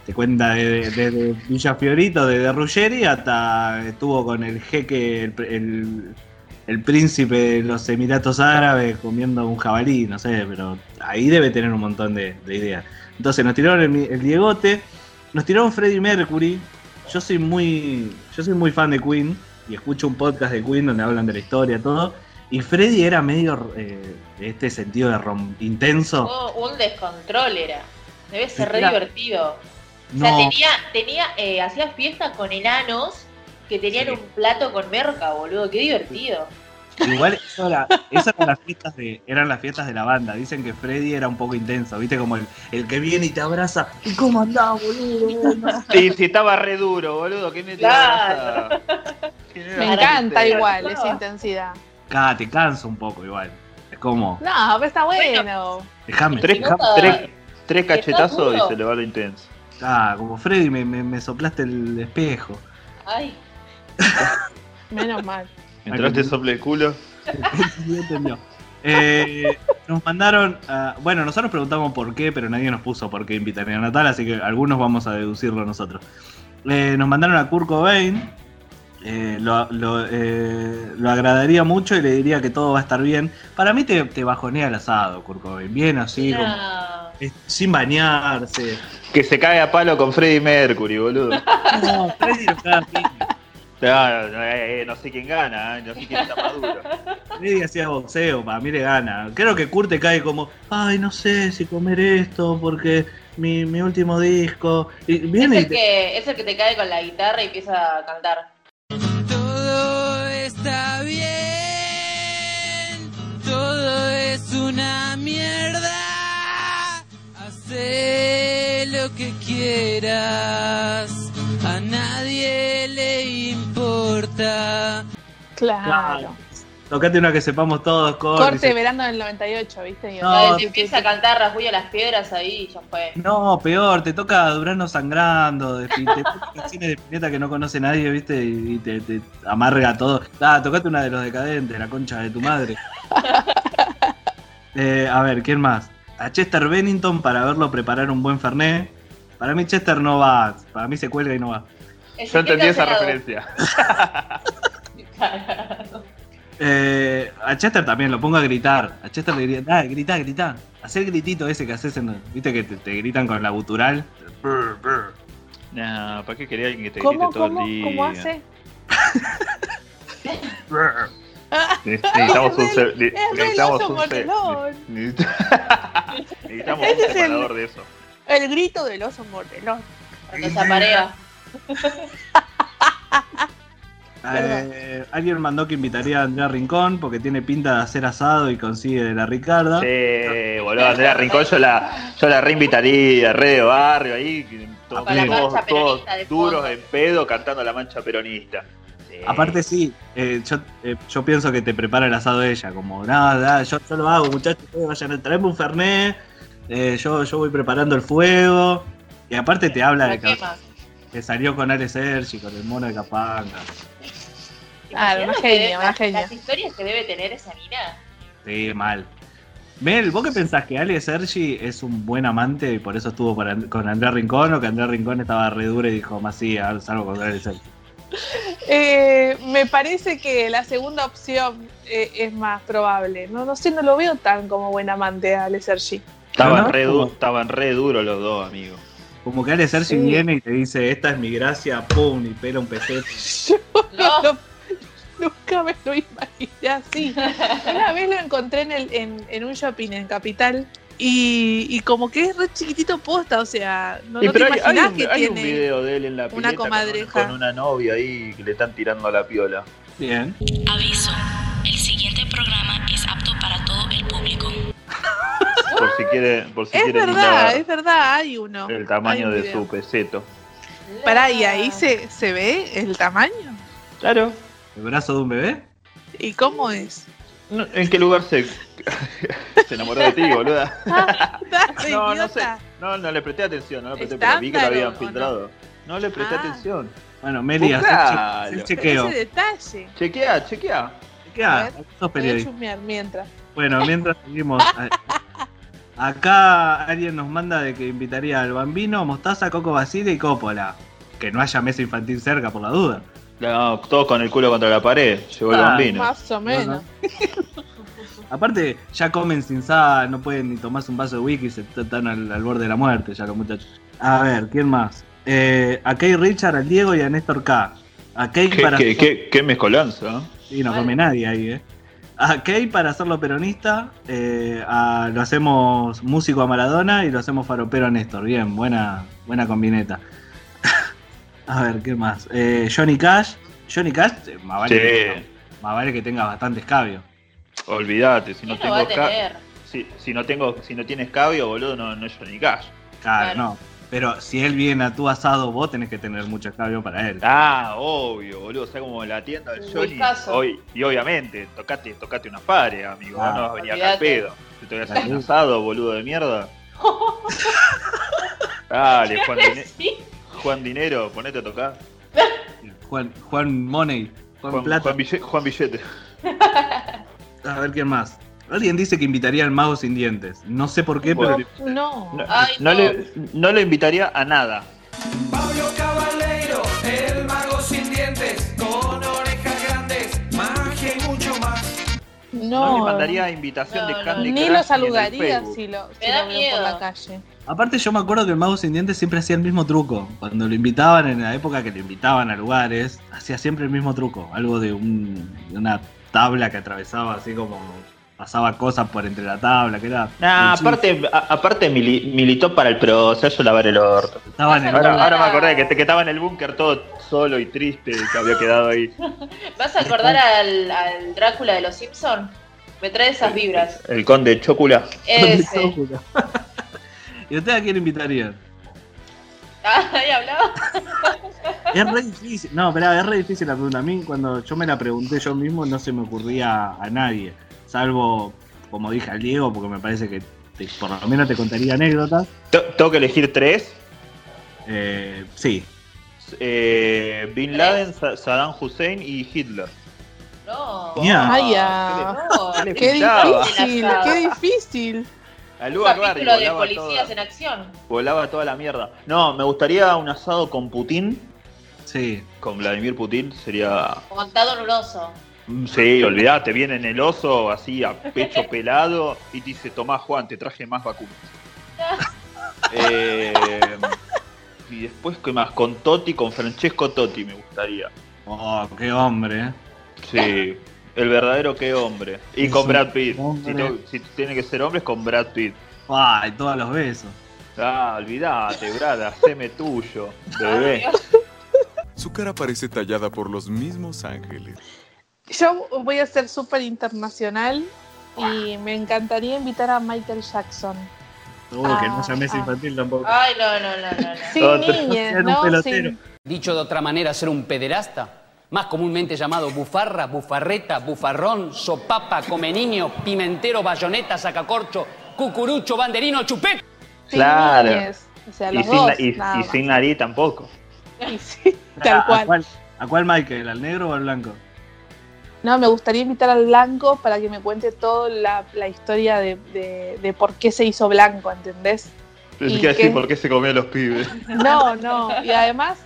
Te cuenta desde de, de Villa Fiorito, desde Ruggeri hasta estuvo con el jeque, el, el- el príncipe de los Emiratos Árabes comiendo un jabalí, no sé, pero ahí debe tener un montón de, de ideas. Entonces nos tiraron el, el Diegote, nos tiraron Freddie Mercury. Yo soy muy, yo soy muy fan de Queen y escucho un podcast de Queen donde hablan de la historia, todo. Y Freddie era medio eh, de este sentido de rom- intenso. Oh, un descontrol era. Debe ser re Era- divertido. O sea, tenía, tenía, eh, hacía fiesta con enanos que tenían Sí. un plato con merca, boludo. Qué divertido. Igual eso era- esas eran las fiestas de, eran las fiestas de la banda. Dicen que Freddy era un poco intenso, viste como el, el que viene y te abraza. ¿Y cómo andás, boludo? Sí, sí, estaba re duro, boludo. ¿Qué me te Claro. ¿Quién? Me encanta igual esa intensidad. Acá te cansa un poco igual. Es como, No, pero está bueno. déjame. Tres, tres, tres ¿Está cachetazos y se le va lo intenso. Ah, como Freddy me, me, me soplaste el espejo. Ay, Menos mal. Mientras te sople el culo. Sí, entendió. Eh, nos mandaron, a- bueno, nosotros preguntamos por qué, pero nadie nos puso por qué invitarían a Natal, así que algunos vamos a deducirlo nosotros. Eh, nos mandaron a Kurt Cobain, eh, lo, lo, eh, lo agradaría mucho y le diría que todo va a estar bien. Para mí te, te bajonea el asado, Kurt Cobain, bien así, como, no. eh, sin bañarse. Que se cae a palo con Freddie Mercury, boludo. No, Freddy lo caga. Claro, no, eh, eh, no sé quién gana, eh, no sé quién está más duro. Freddy hacía boxeo, para mí le gana. Creo que Kurt te cae como, ay, no sé si comer esto porque mi, mi último disco. Y Es y el, te- que, es el que te cae con la guitarra y empieza a cantar. Está bien, todo es una mierda. Haz lo que quieras, a nadie le importa. Claro. Tocate una que sepamos todos, Kurt. Corte Dice, verano del 98, ¿viste? Y- No, Ay, te- te empieza a cantar Rasguño las piedras ahí y ya fue. No, peor, te toca Durano sangrando, de, te toca canciones de Pineta que no conoce nadie, ¿viste? Y, y te, te amarga todo. Ah, tocate una de los decadentes, la concha de tu madre. Eh, a ver, ¿quién más? A Chester Bennington para verlo preparar un buen Fernet. Para mí Chester no va, para mí se cuelga y no va. Yo entendí esa referencia. Eh, a Chester también lo pongo a gritar. A Chester le diría, dale, grita, grita. Hacer el gritito ese que haces en. ¿Viste que te, te gritan con la gutural? Brr, brr. No, ¿para qué quería alguien que te ¿Cómo, grite todo cómo, el día? cómo hace? Brr. Necesitamos un necesitamos oso un necesitamos un es el- separador de eso. El grito del oso mordelón. Cuando se aparea. Eh, alguien mandó que invitaría a Andrea Rincón porque tiene pinta de hacer asado y consigue de la Ricarda. Sí, boludo, Andrea Rincón yo la, yo la reinvitaría, re de barrio ahí, todos, todos- duros en pedo cantando la mancha peronista. Sí. Aparte sí, eh, yo, eh, yo pienso que te prepara el asado ella, como nada, yo, yo lo hago, muchachos, vayan a traerme un fernet, eh, yo, yo voy preparando el fuego. Y aparte te habla de ¿Para qué que, salió con Ale Sergi, con el mono de Capanga. Claro, una ¿Imaginas que genia, una las- genia. Las historias que debe tener esa mina. Sí, mal. Mel, ¿vos qué pensás que Ale Sergi es un buen amante y por eso estuvo con And- con Andrea Rincón o que Andrea Rincón estaba re dura y dijo, más sí, ahora salgo con Ale Sergi? Eh, me parece que la segunda opción eh, es más probable. No, no sé, no lo veo tan como buen amante a Ale Sergi. Estaban, ¿No? re, du- estaban re duros los dos, amigos. Como que Ale Sergi Sí. viene y te dice, esta es mi gracia, pum, y pela un pesete. No, No, nunca me lo imaginé así. Una vez lo encontré en, el, en, en un shopping en Capital Y, y como que es re chiquitito posta, o sea, no, Sí, no te pero hay, hay imaginás un, que hay un tiene. video de él en la una con, comadreja. con una novia ahí que le están tirando a la piola. Bien. Aviso, el siguiente programa es apto para todo el público. Por si quiere, por si Es quiere verdad, es verdad, hay uno. el tamaño un de su peseto. Pará, y ahí se, se ve el tamaño. Claro. ¿El brazo de un bebé? ¿Y cómo es? No, ¿En qué lugar se, se enamoró de ti, boluda? Dale, No, no sé. No, no le presté atención, no le presté, pero vi que lo ¿Estándar habían no? filtrado. No le presté Ah. atención. Bueno, Meli, haz el, chequeo. ese detalle. Chequea, chequea. Chequea, A ver, Voy a mientras. Bueno, mientras seguimos. a- Acá alguien nos manda de que invitaría al Bambino, Mostaza, Coco Basile y Coppola. Que no haya mesa infantil cerca por la duda. No, todos con el culo contra la pared. Llegó el Ah. bambino. Más o menos. Aparte, ya comen sin sal, no pueden ni tomarse un vaso de whisky, se están al, al borde de la muerte ya los muchachos. A ver, ¿quién más? Eh, a Kay Richard, al Diego y a Néstor K. A Kay ¿Qué, para... qué, qué, qué mezcolanza. ¿eh? Sí, no come nadie ahí, ¿eh? A Kay para hacerlo peronista, eh, a- lo hacemos músico a Maradona y lo hacemos faropero a Néstor. Bien, buena, buena combineta. A ver, ¿qué más? Eh, Johnny Cash. Johnny Cash, eh, más vale, Sí. que, tenga- más vale que tenga bastante escabio. Olvídate, si no ¿Quién lo va tengo tener? si, si no tengo, si no tienes cabio, boludo, no, no es Johnny Cash. Claro, Claro. no. Pero si él viene a tu asado, vos tenés que tener mucho escabio para él. Ah, obvio, boludo. O sea, como la tienda del Johnny. Hoy, y obviamente, tocate, tocate unas pares, amigo. Ah. no vas a venir acá al pedo. Si te voy a hacer un asado, boludo de mierda. Dale, Juan. Juan Dinero, ponete a tocar. Juan, Juan Money, Juan, Juan, Plata. Juan Bille- Juan Billete. A ver quién más. Alguien dice que invitaría al mago sin dientes. No sé por qué, Bueno. pero. No. No, Ay, no no. Le, no le invitaría a nada. Pablo Caballero, el mago sin dientes, con orejas grandes, magia y mucho más. No, No. le mandaría invitación No, de no. Candy Ni lo saludaría si lo, si Me da lo veo por miedo. la calle. Aparte, yo me acuerdo que el mago sin dientes siempre hacía el mismo truco. Cuando lo invitaban, en la época que lo invitaban a lugares, hacía siempre el mismo truco. Algo de, un, de una tabla que atravesaba así como. Pasaba cosas por entre la tabla, que era. Nah, el aparte, a- aparte mili- militó para el proceso lavar el orto. Estaba en el Ahora, ahora me acordé que, que estaba en el búnker todo solo y triste que había quedado ahí. ¿Vas a acordar al, al Drácula de los Simpson? Me trae esas vibras. El conde Chocula. Ese. ¿Y usted a quién invitaría? Ah, ahí hablaba. Es re difícil. No, espera, es re difícil la pregunta. A mí, cuando yo me la pregunté yo mismo, no se me ocurría a nadie. Salvo, como dije al Diego, porque me parece que te- por lo menos te contaría anécdotas. Te- Tengo que elegir tres. Eh, sí. Eh, Bin Laden, Sa- Saddam Hussein y Hitler. No. Ya. Ay, ya. No, ¿Qué difícil, qué difícil. Un de volaba, policías toda, en acción. volaba toda la mierda. No, me gustaría un asado con Putin. Sí. Con Vladimir Putin sería. Montado en un oso. Mm, Sí, olvidate, viene en el oso así a pecho pelado y dice, tomá Juan, te traje más vacunas. Eh, y después, ¿qué más? Con Totti, con Francesco Totti me gustaría. Oh, qué hombre, eh. Sí, el verdadero qué hombre. Y Es con Brad Pitt. Si, tiene que ser hombre, es con Brad Pitt. Ay, todos los besos. Ah, olvidate, Brad, haceme tuyo, bebé. Su cara parece tallada por los mismos ángeles. Yo voy a ser súper internacional y me encantaría invitar a Michael Jackson. Uh, que no haya mesa ah. infantil tampoco. Ay, no, no, no, no. no. Sin un ¿no? Sin- Dicho de otra manera, ser un pederasta, más comúnmente llamado bufarra, bufarreta, bufarrón, sopapa, come niño, pimentero, bayoneta, sacacorcho, cucurucho, banderino, chupé. sin Claro. niñes. O sea, Y sin, dos, y, sin nariz tampoco. Sí, ¿A, tal a cual. cuál, ¿A cuál Michael? ¿Al negro o al blanco? No, me gustaría invitar al blanco para que me cuente toda la, la historia de, de- de por qué se hizo blanco, ¿entendés? ¿Y que decir por qué se comían los pibes. No, no. Y además,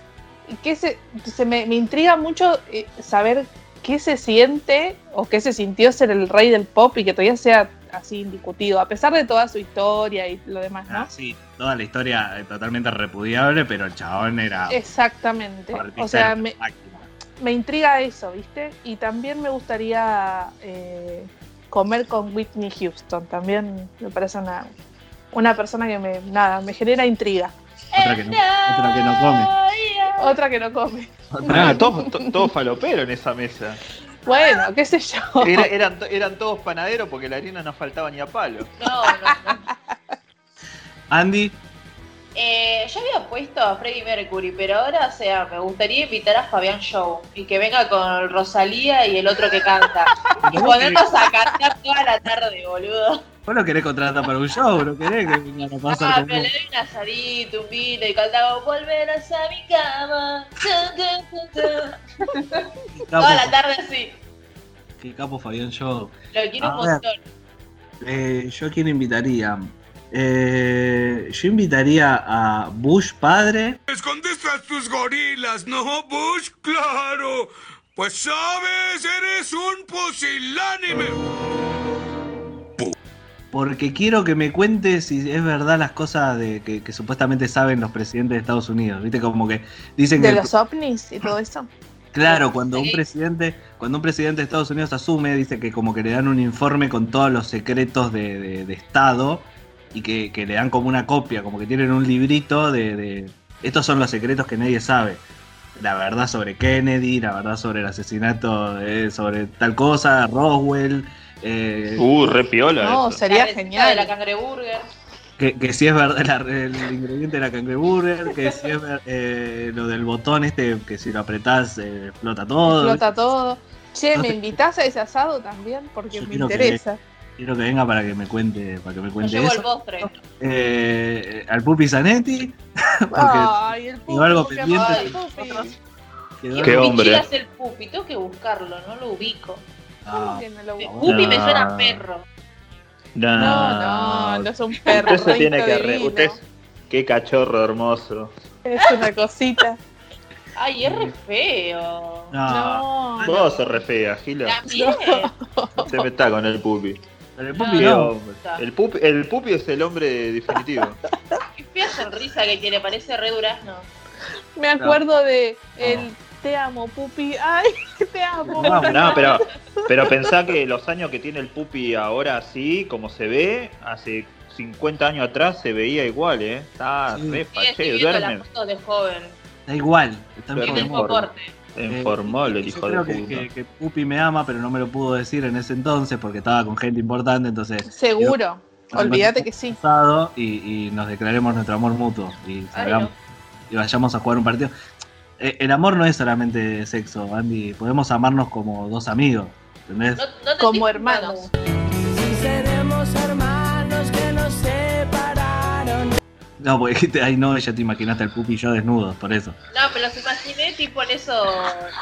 que se, se me, me intriga mucho eh, saber qué se siente o qué se sintió ser el rey del pop y que todavía sea así indiscutido, a pesar de toda su historia y lo demás, ¿no? Ah, sí, toda la historia eh, totalmente repudiable, pero el chabón era. Exactamente. O sea, me, me intriga eso, ¿viste? Y también me gustaría eh, comer con Whitney Houston. También me parece una, una persona que me, nada, me genera intriga. Otra que no, otra que no come. Otra que no come. Ah, todos to- todos faloperos en esa mesa. Bueno, qué sé yo. Era- eran, to- eran todos panaderos porque la harina no faltaba ni a palo. No, no, no. Andy, Eh, yo había puesto a Freddie Mercury, pero ahora, o sea, me gustaría invitar a Fabián Show y que venga con Rosalía y el otro que canta. y ponernos a cantar toda la tarde, boludo. Vos lo querés contratar para un show, no querés que vengan a pasar Ah, pero le doy un asadito, un vino y cantamos Volverás a mi cama. Toda la tarde así. Qué capo Fabián Show. Lo quiero A un ver. montón. Eh, yo a quién invitaría. Eh, yo invitaría a Bush padre. Escondiste a tus gorilas, ¿no, Bush? Claro. Pues sabes, eres un pusilánime. Porque quiero que me cuente si es verdad las cosas de que, que supuestamente saben los presidentes de Estados Unidos. Viste, como que dicen De que. los ovnis y todo eso. Claro, cuando un presidente, cuando un presidente de Estados Unidos asume, dice que como que le dan un informe con todos los secretos de, de- de Estado y que, que le dan como una copia, como que tienen un librito de, de- estos son los secretos que nadie sabe. La verdad sobre Kennedy, la verdad sobre el asesinato, de- sobre tal cosa, Roswell, eh, Uh, re piola No, eso. sería La genial. de la cangreburger. que, que si es verdad la- el ingrediente de la cangreburger, que si es ver- eh, lo del botón este, que si lo apretás eh, explota todo. Explota todo. Che, ¿me invitás a ese asado también? Porque Yo me quiero que interesa. Quiero que venga para que me cuente, para que me cuente llevo el eso. postre. Eh, al Pupi Zanetti, porque Ay, el quedó algo pupi, pendiente. ay, de- pupi. quedó ¿Qué, hombre. es el pupi? Tengo que buscarlo, no lo ubico. ¿Cómo que no lo busco? Pupi me No. suena a perro. No, No, no, no es un perro. Usted se tiene que re- divino. usted es- Qué cachorro hermoso. Es una cosita. Ay, es re feo. no, No. Vos sos re fea, Gila. También. Se me está con el pupi. el No, Pupi Qué no. hombre. El pupi, el pupi es el hombre definitivo. Qué fea sonrisa que tiene, parece re durazno. Me acuerdo de el te amo, pupi. Ay, te amo. No, No, pero, pero pensá que los años que tiene el pupi ahora así, como se ve, hace 50 años atrás se veía igual, ¿eh? Está Sí. re fachero, duerme. las fotos de joven. Da igual, está en soporte. En formol, el hijo creo de que, puta. que- que Pupi me ama, pero no me lo pudo decir en ese entonces porque estaba con gente importante, entonces Seguro. Olvídate que sí. y, y nos declaremos nuestro amor mutuo y, salgamos- y vayamos a jugar un partido. Eh, el amor no es solamente sexo, Andy. Podemos amarnos como dos amigos, ¿entendés? No, no te Como hermanos. Seremos hermanos que nos separaron. No, porque dijiste, ay no, ya te imaginaste al Pupi y yo desnudos, por eso. No, pero los imaginé tipo en esos,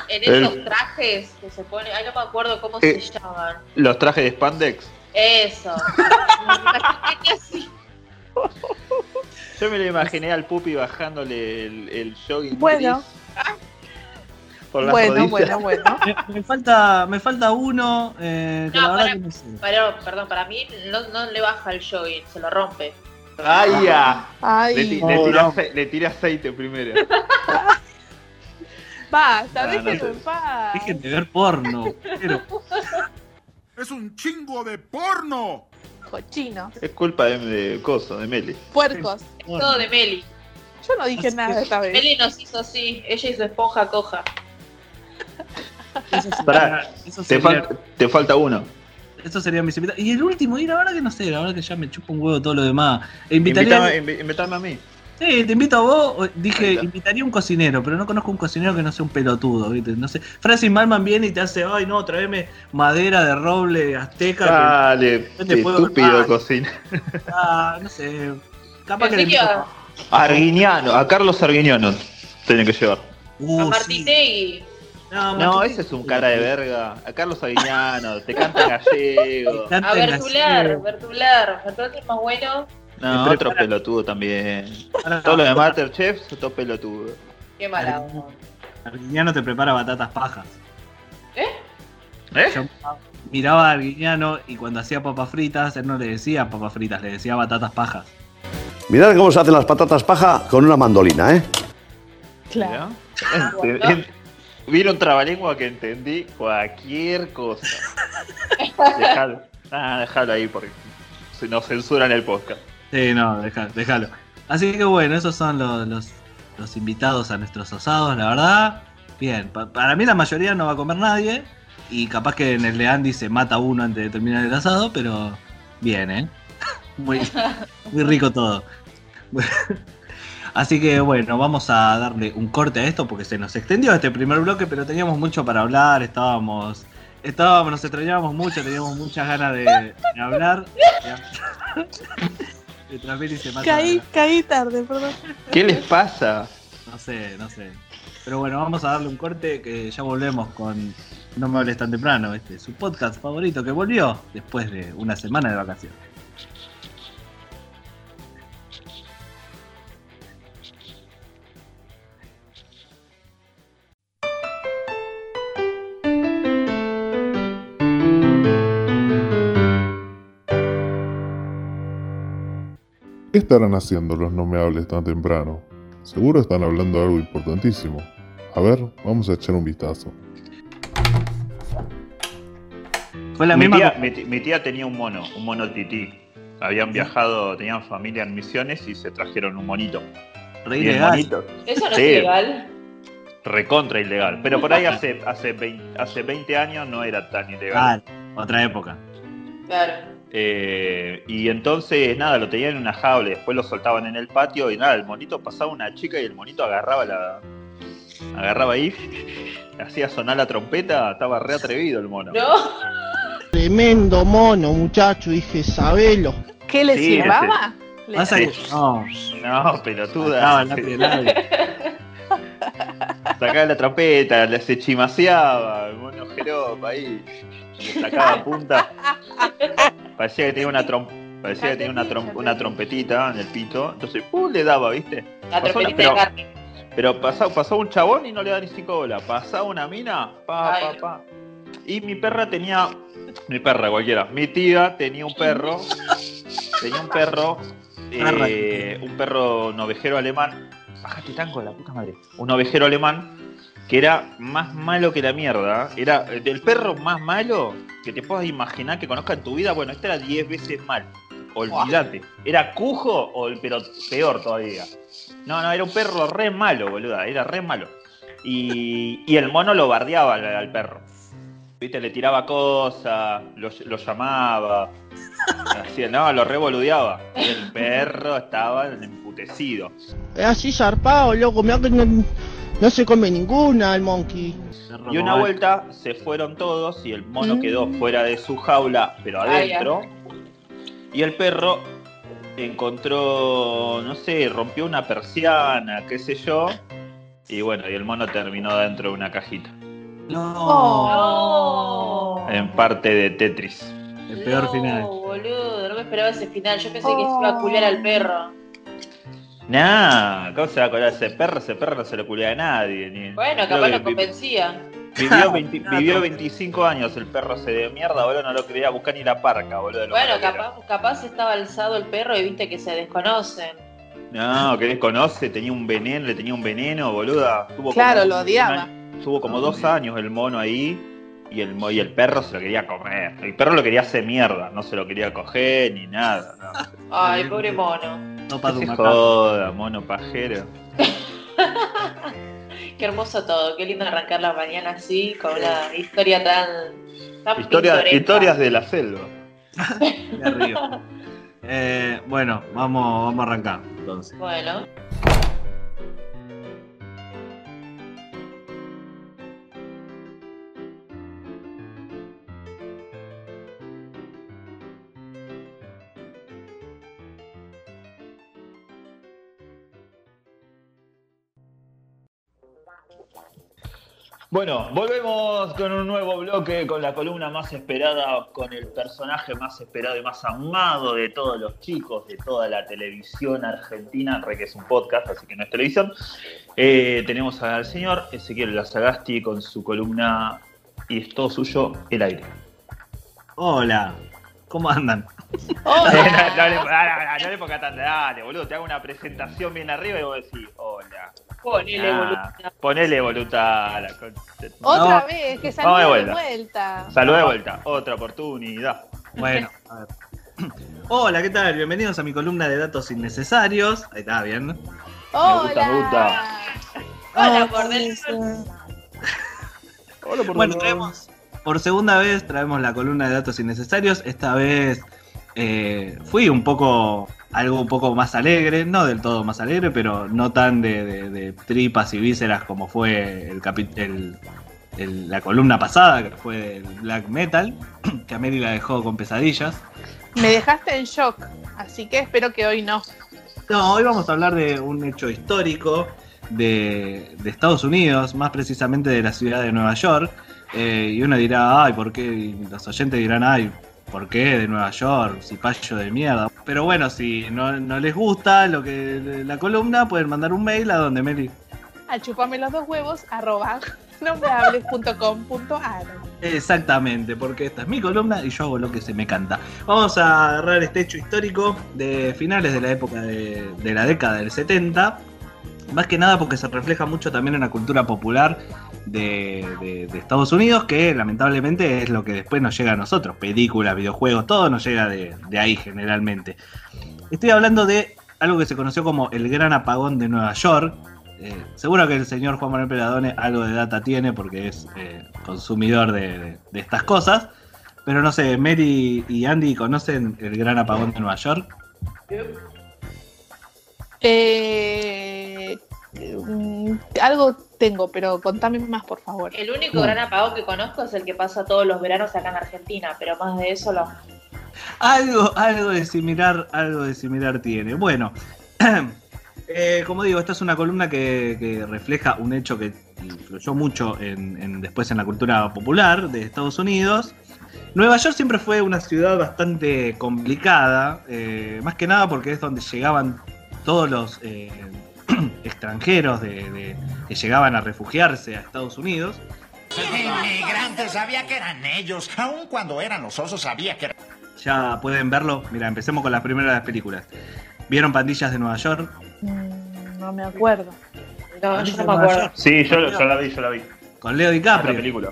en El- esos trajes que se ponen. Ay, no me acuerdo cómo Eh. se llaman. Los trajes de spandex. Eso. Me imaginé que así. Yo me lo imaginé al pupi bajándole el, el jogging Bueno. gris Bueno, rodillas. bueno, bueno. Me, me falta, me falta uno, eh, que No, la verdad para- que no sé. Pero, perdón, para mí no, no le baja el jogging, se lo rompe. ¡Ay, ya! Le, tira ace- le tira aceite primero. basta, Ah, no déjenlo en paz. Dejen de ver porno. Pero, Es un chingo de porno. Cochinos, Es culpa de, de Coso, de Meli. puercos. Es todo de Meli. Yo no dije nada esta vez. Meli nos hizo así, ella su esponja coja. eso sería- Pará, eso te, falta, te falta uno. Eso sería mis invitados. Y el último, y la verdad que no sé, la verdad que ya me chupa un huevo todo lo demás. E invitaría, Invítame, a mí. sí, te invito a vos. Dije, invitaría a un cocinero, pero no conozco un cocinero que no sea un pelotudo, ¿viste? No sé. Francis Malman viene y te hace, ay no, tráeme madera de roble azteca. Dale, Yo te puedo estúpido cocina. ah, no sé. Capaz que le invito Arguiñano, a Carlos Arguiñano tienen que llevar. Uh, a sí. Martitegui. No, ese es un cara de verga. A Carlos Arguiñano, te canta en gallego. Canta A Bertular. Bertular. Bertular es más bueno. No, Me otro pelotudo también. Todo lo de Masterchef, todo pelotudo. Qué mala. Arguiñano te prepara batatas pajas. ¿Eh? ¿Eh? Yo miraba a Arguiñano y cuando hacía papas fritas, él no le decía papas fritas, le decía batatas pajas. Mirad cómo se hacen las patatas paja con una mandolina, ¿eh? Claro. Vino un trabalengua que entendí cualquier cosa. Dejalo, ah, dejalo ahí porque se nos censuran el podcast. Sí, no, deja- déjalo. Así que bueno, esos son los, los, los invitados a nuestros asados, la verdad. Bien, pa- para mí la mayoría no va a comer nadie. Y capaz que en el de Andy se mata uno antes de terminar el asado, pero bien, ¿eh? Muy, muy rico todo. Así que bueno, vamos a darle un corte a esto porque se nos extendió este primer bloque, pero teníamos mucho para hablar, estábamos, estábamos, nos extrañábamos mucho, teníamos muchas ganas de, de hablar. Billy se mata- Caí, caí tarde, perdón. ¿Qué les pasa? No sé, no sé. Pero bueno, vamos a darle un corte que ya volvemos con No me hables tan temprano, este, su podcast favorito que volvió después de una semana de vacaciones. Estarán haciendo los no me hables tan temprano? Seguro están hablando de algo importantísimo. A ver, vamos a echar un vistazo. Fue la mi, misma tía, mi, tía tenía un mono, un mono tití. Habían viajado, tenían familia en misiones y se trajeron un monito. Re ilegal. monito, Eso no Sí. es ilegal. recontra ilegal. Pero por ahí hace, hace, 20, hace 20 años no era tan ilegal. Ah, otra época. Claro. Eh, y entonces, nada, lo tenían en una jaula, y después lo soltaban en el patio y nada, el monito pasaba una chica y el monito agarraba la. agarraba ahí, hacía sonar la trompeta, estaba re atrevido el mono. Tremendo mono, muchacho, dije, sabelo. ¿Qué le Sí, silbaba? Le- que. No, No, pelotuda. Labio. Sacaba la trompeta, le- se chimaseaba, el mono jeropa ahí, le sacaba punta. Parecía que tenía una trom- parecía que tenía una, trom- una trompetita en el pito, entonces ¡pum! le daba, ¿viste? La Pasó una- trompetita de pero, pero pasaba, pasaba un chabón y no le da ni cinco bolas. Pasaba una mina, pa, Ay, pa, pa. Y mi perra tenía. Mi perra cualquiera. Mi tía tenía un perro. tenía un perro. eh, un perro un ovejero alemán. Bájate tanco, la puta madre. Un ovejero alemán que era más malo que la mierda. Era del perro más malo que te puedas imaginar que conozca en tu vida. Bueno, este era 10 veces mal. Olvídate. Era cujo, o, pero peor todavía. No, no, era un perro re malo, boluda. Era re malo. Y, y el mono lo bardeaba al, al perro. Viste, le tiraba cosas, lo, lo llamaba. Así, no, lo revoludeaba. Y el perro estaba emputecido. Es así zarpado, loco, mirá que no se come ninguna el monkey. Y una vuelta se fueron todos y el mono quedó fuera de su jaula, pero Ay, adentro. Y el perro encontró, no sé, rompió una persiana, qué sé yo. Y bueno, y el mono terminó dentro de una cajita. Oh. En parte de Tetris. El peor no, final. boludo, no me esperaba ese final. Yo pensé que se iba a culiar al perro. Nah, ¿cómo se va a colar ese perro? Ese perro no se lo culea a nadie. ni- Bueno, capaz que lo convencía. Vivió, 20 vivió 25 años, el perro se de mierda, boludo, no lo quería buscar ni la parca, boludo. Bueno, capaz, capaz estaba alzado el perro y viste que se desconocen. No, que desconoce, tenía un veneno, le tenía un veneno, boluda. Tuvo Claro, como lo un odiaba. tuvo como dos años el mono ahí y el, mo- y el perro se lo quería comer. El perro lo quería hacer mierda, no se lo quería coger ni nada. No, Ay, pobre mono. No No se joda, mono pajero. Qué hermoso todo, qué lindo arrancar la mañana así, con una historia tan, tan Historia, historias de la selva. Me río. Eh, bueno, vamos, vamos a arrancar entonces. Bueno, Bueno, volvemos con un nuevo bloque, con la columna más esperada, con el personaje más esperado y más amado de todos los chicos, de toda la televisión argentina, que es un podcast, así que no es televisión. Eh, tenemos al señor Ezequiel Lazagasti con su columna y es todo suyo, el aire. Hola, ¿cómo andan? no, no ah, no le pongas tan dale, boludo, te hago una presentación bien arriba y vos decís, hola. Ponele Ah, voluntad. Ponele voluntad a la. Otra No. vez, que salió de vuelta. vuelta. Salud de vuelta, otra oportunidad. Bueno, a ver. Hola, ¿qué tal? Bienvenidos a mi columna de datos innecesarios. Ahí está, bien. Hola. me gusta. Hola, por dentro. Hola, por Bueno, traemos, por segunda vez traemos la columna de datos innecesarios. Esta vez eh, fui un poco, algo un poco más alegre, no del todo más alegre, pero no tan de, de- de tripas y vísceras como fue el el- el- la columna pasada, que fue el black metal, que a Mary la dejó con pesadillas. Me dejaste en shock, así que espero que hoy no. No, hoy vamos a hablar de un hecho histórico de, de Estados Unidos, más precisamente de la ciudad de Nueva York. Eh, y uno dirá, ay, ¿por qué? Y los oyentes dirán, ay, ¿por qué de Nueva York? Si payo de mierda. Pero bueno, si no, no les gusta lo que la columna, pueden mandar un mail a donde Meli. A chupame los dos huevos, arroba nomehables.com.ar. Exactamente, porque esta es mi columna y yo hago lo que se me canta. Vamos a agarrar este hecho histórico de finales de la época de, de la década del 70. Más que nada porque se refleja mucho también en la cultura popular de, de- Estados Unidos, que lamentablemente es lo que después nos llega a nosotros. Películas, videojuegos, todo nos llega de, de ahí generalmente. Estoy hablando de algo que se conoció como el Gran Apagón de Nueva York. Eh, seguro que el señor Juan Manuel Peladone algo de data tiene porque es eh, consumidor de estas cosas. Pero no sé, Mary y Andy conocen el Gran Apagón de Nueva York. Eh, mm, algo tengo, pero contame más, por favor. El único gran apagón que conozco es el que pasa todos los veranos acá en Argentina, pero más de eso lo. Algo, algo de similar, algo de similar tiene. Bueno, eh, como digo, esta es una columna que, que refleja un hecho que influyó mucho en, en- después en la cultura popular de Estados Unidos. Nueva York siempre fue una ciudad bastante complicada, eh, más que nada porque es donde llegaban todos los eh, extranjeros de- de- que llegaban a refugiarse a Estados Unidos. Inmigrantes, sabía que eran ellos. Aun cuando eran los osos, sabía que eran. Ya pueden verlo. Mira, empecemos con las primeras de las películas. ¿Vieron Pandillas de Nueva York? Mm, No me acuerdo. No, yo no me acuerdo. Sí, yo, yo la vi, yo la vi. Con Leo La DiCaprio. película.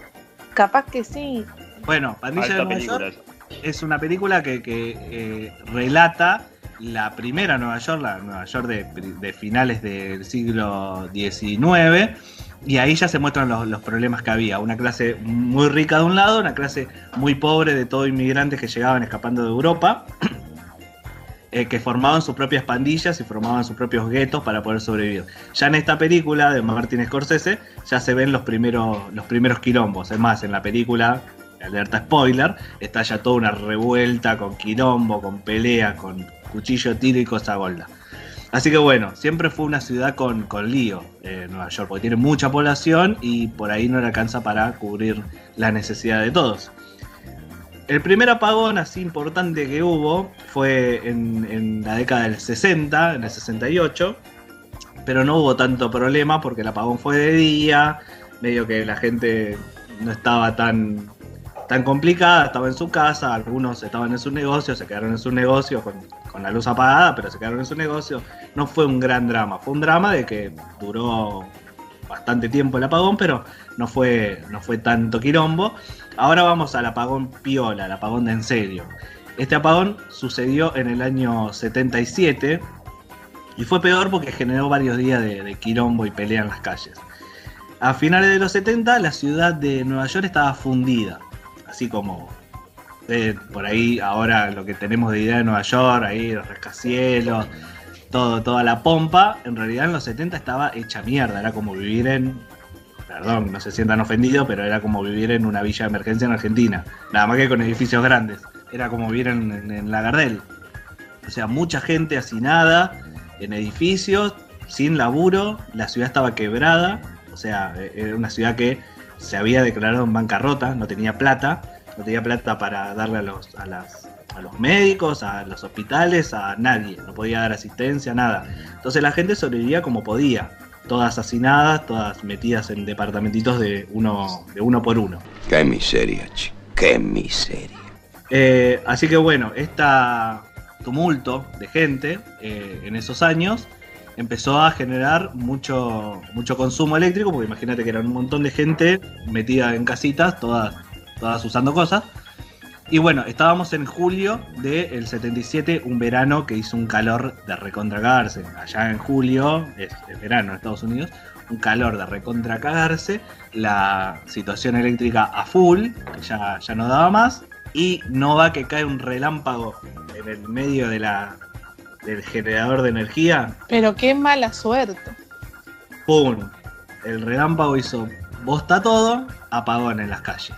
Capaz que sí. Bueno, Pandillas de Nueva película York es una película que, que, eh, relata la primera Nueva York, la Nueva York de, finales del siglo XIX. Y ahí ya se muestran los, los problemas que había. Una clase muy rica de un lado, una clase muy pobre de todos inmigrantes que llegaban escapando de Europa. eh, que formaban sus propias pandillas y formaban sus propios guetos para poder sobrevivir. Ya en esta película de Martin Scorsese ya se ven los primeros, los primeros quilombos. Es más, en la película, alerta spoiler, está ya toda una revuelta con quilombo, con pelea, con cuchillo, tiro y cosa golda. Así que bueno, siempre fue una ciudad con, con lío eh, Nueva York, porque tiene mucha población y por ahí no alcanza para cubrir la necesidad de todos. El primer apagón así importante que hubo fue en la década del 60, en el 68, pero no hubo tanto problema porque el apagón fue de día, medio que la gente no estaba tan, tan complicada, estaba en su casa, algunos estaban en sus negocios, se quedaron en sus negocios con, con la luz apagada, pero se quedaron en su negocio. No fue un gran drama, fue un drama de que duró bastante tiempo el apagón, pero no fue, no fue tanto quilombo. Ahora vamos al apagón piola, el apagón de en serio. Este apagón sucedió en el año 77 y fue peor porque generó varios días de, de y pelea en las calles. A finales de los 70 la ciudad de Nueva York estaba fundida, así como eh, por ahí ahora lo que tenemos de idea de Nueva York, ahí los rascacielos, todo, toda la pompa, en realidad en los 70 estaba hecha mierda, era como vivir en, perdón, no se sientan ofendidos, pero era como vivir en una villa de emergencia en Argentina, nada más que con edificios grandes, era como vivir en, en, o sea, mucha gente hacinada, en edificios, sin laburo, la ciudad estaba quebrada, o sea, eh, era una ciudad que se había declarado en bancarrota, no tenía plata, no tenía plata para darle a los, a las, a los médicos, a los hospitales, a nadie, no podía dar asistencia, nada. Entonces la gente sobrevivía como podía, todas hacinadas, todas metidas en departamentitos de uno, de uno por uno. Qué miseria, chico. Qué miseria. Eh, así que bueno, este tumulto de gente eh, en esos años empezó a generar mucho, mucho consumo eléctrico, porque imagínate que eran un montón de gente metida en casitas, todas, todas usando cosas. Y bueno, estábamos en julio del 77, un verano que hizo un calor de recontracagarse. Allá en julio, es, es verano en Estados Unidos, un calor de recontracagarse. La situación eléctrica a full, que ya, ya no daba más. Y no va que cae un relámpago en el medio de la, del generador de energía. Pero qué mala suerte. ¡Pum! El relámpago hizo bosta todo, apagón en las calles.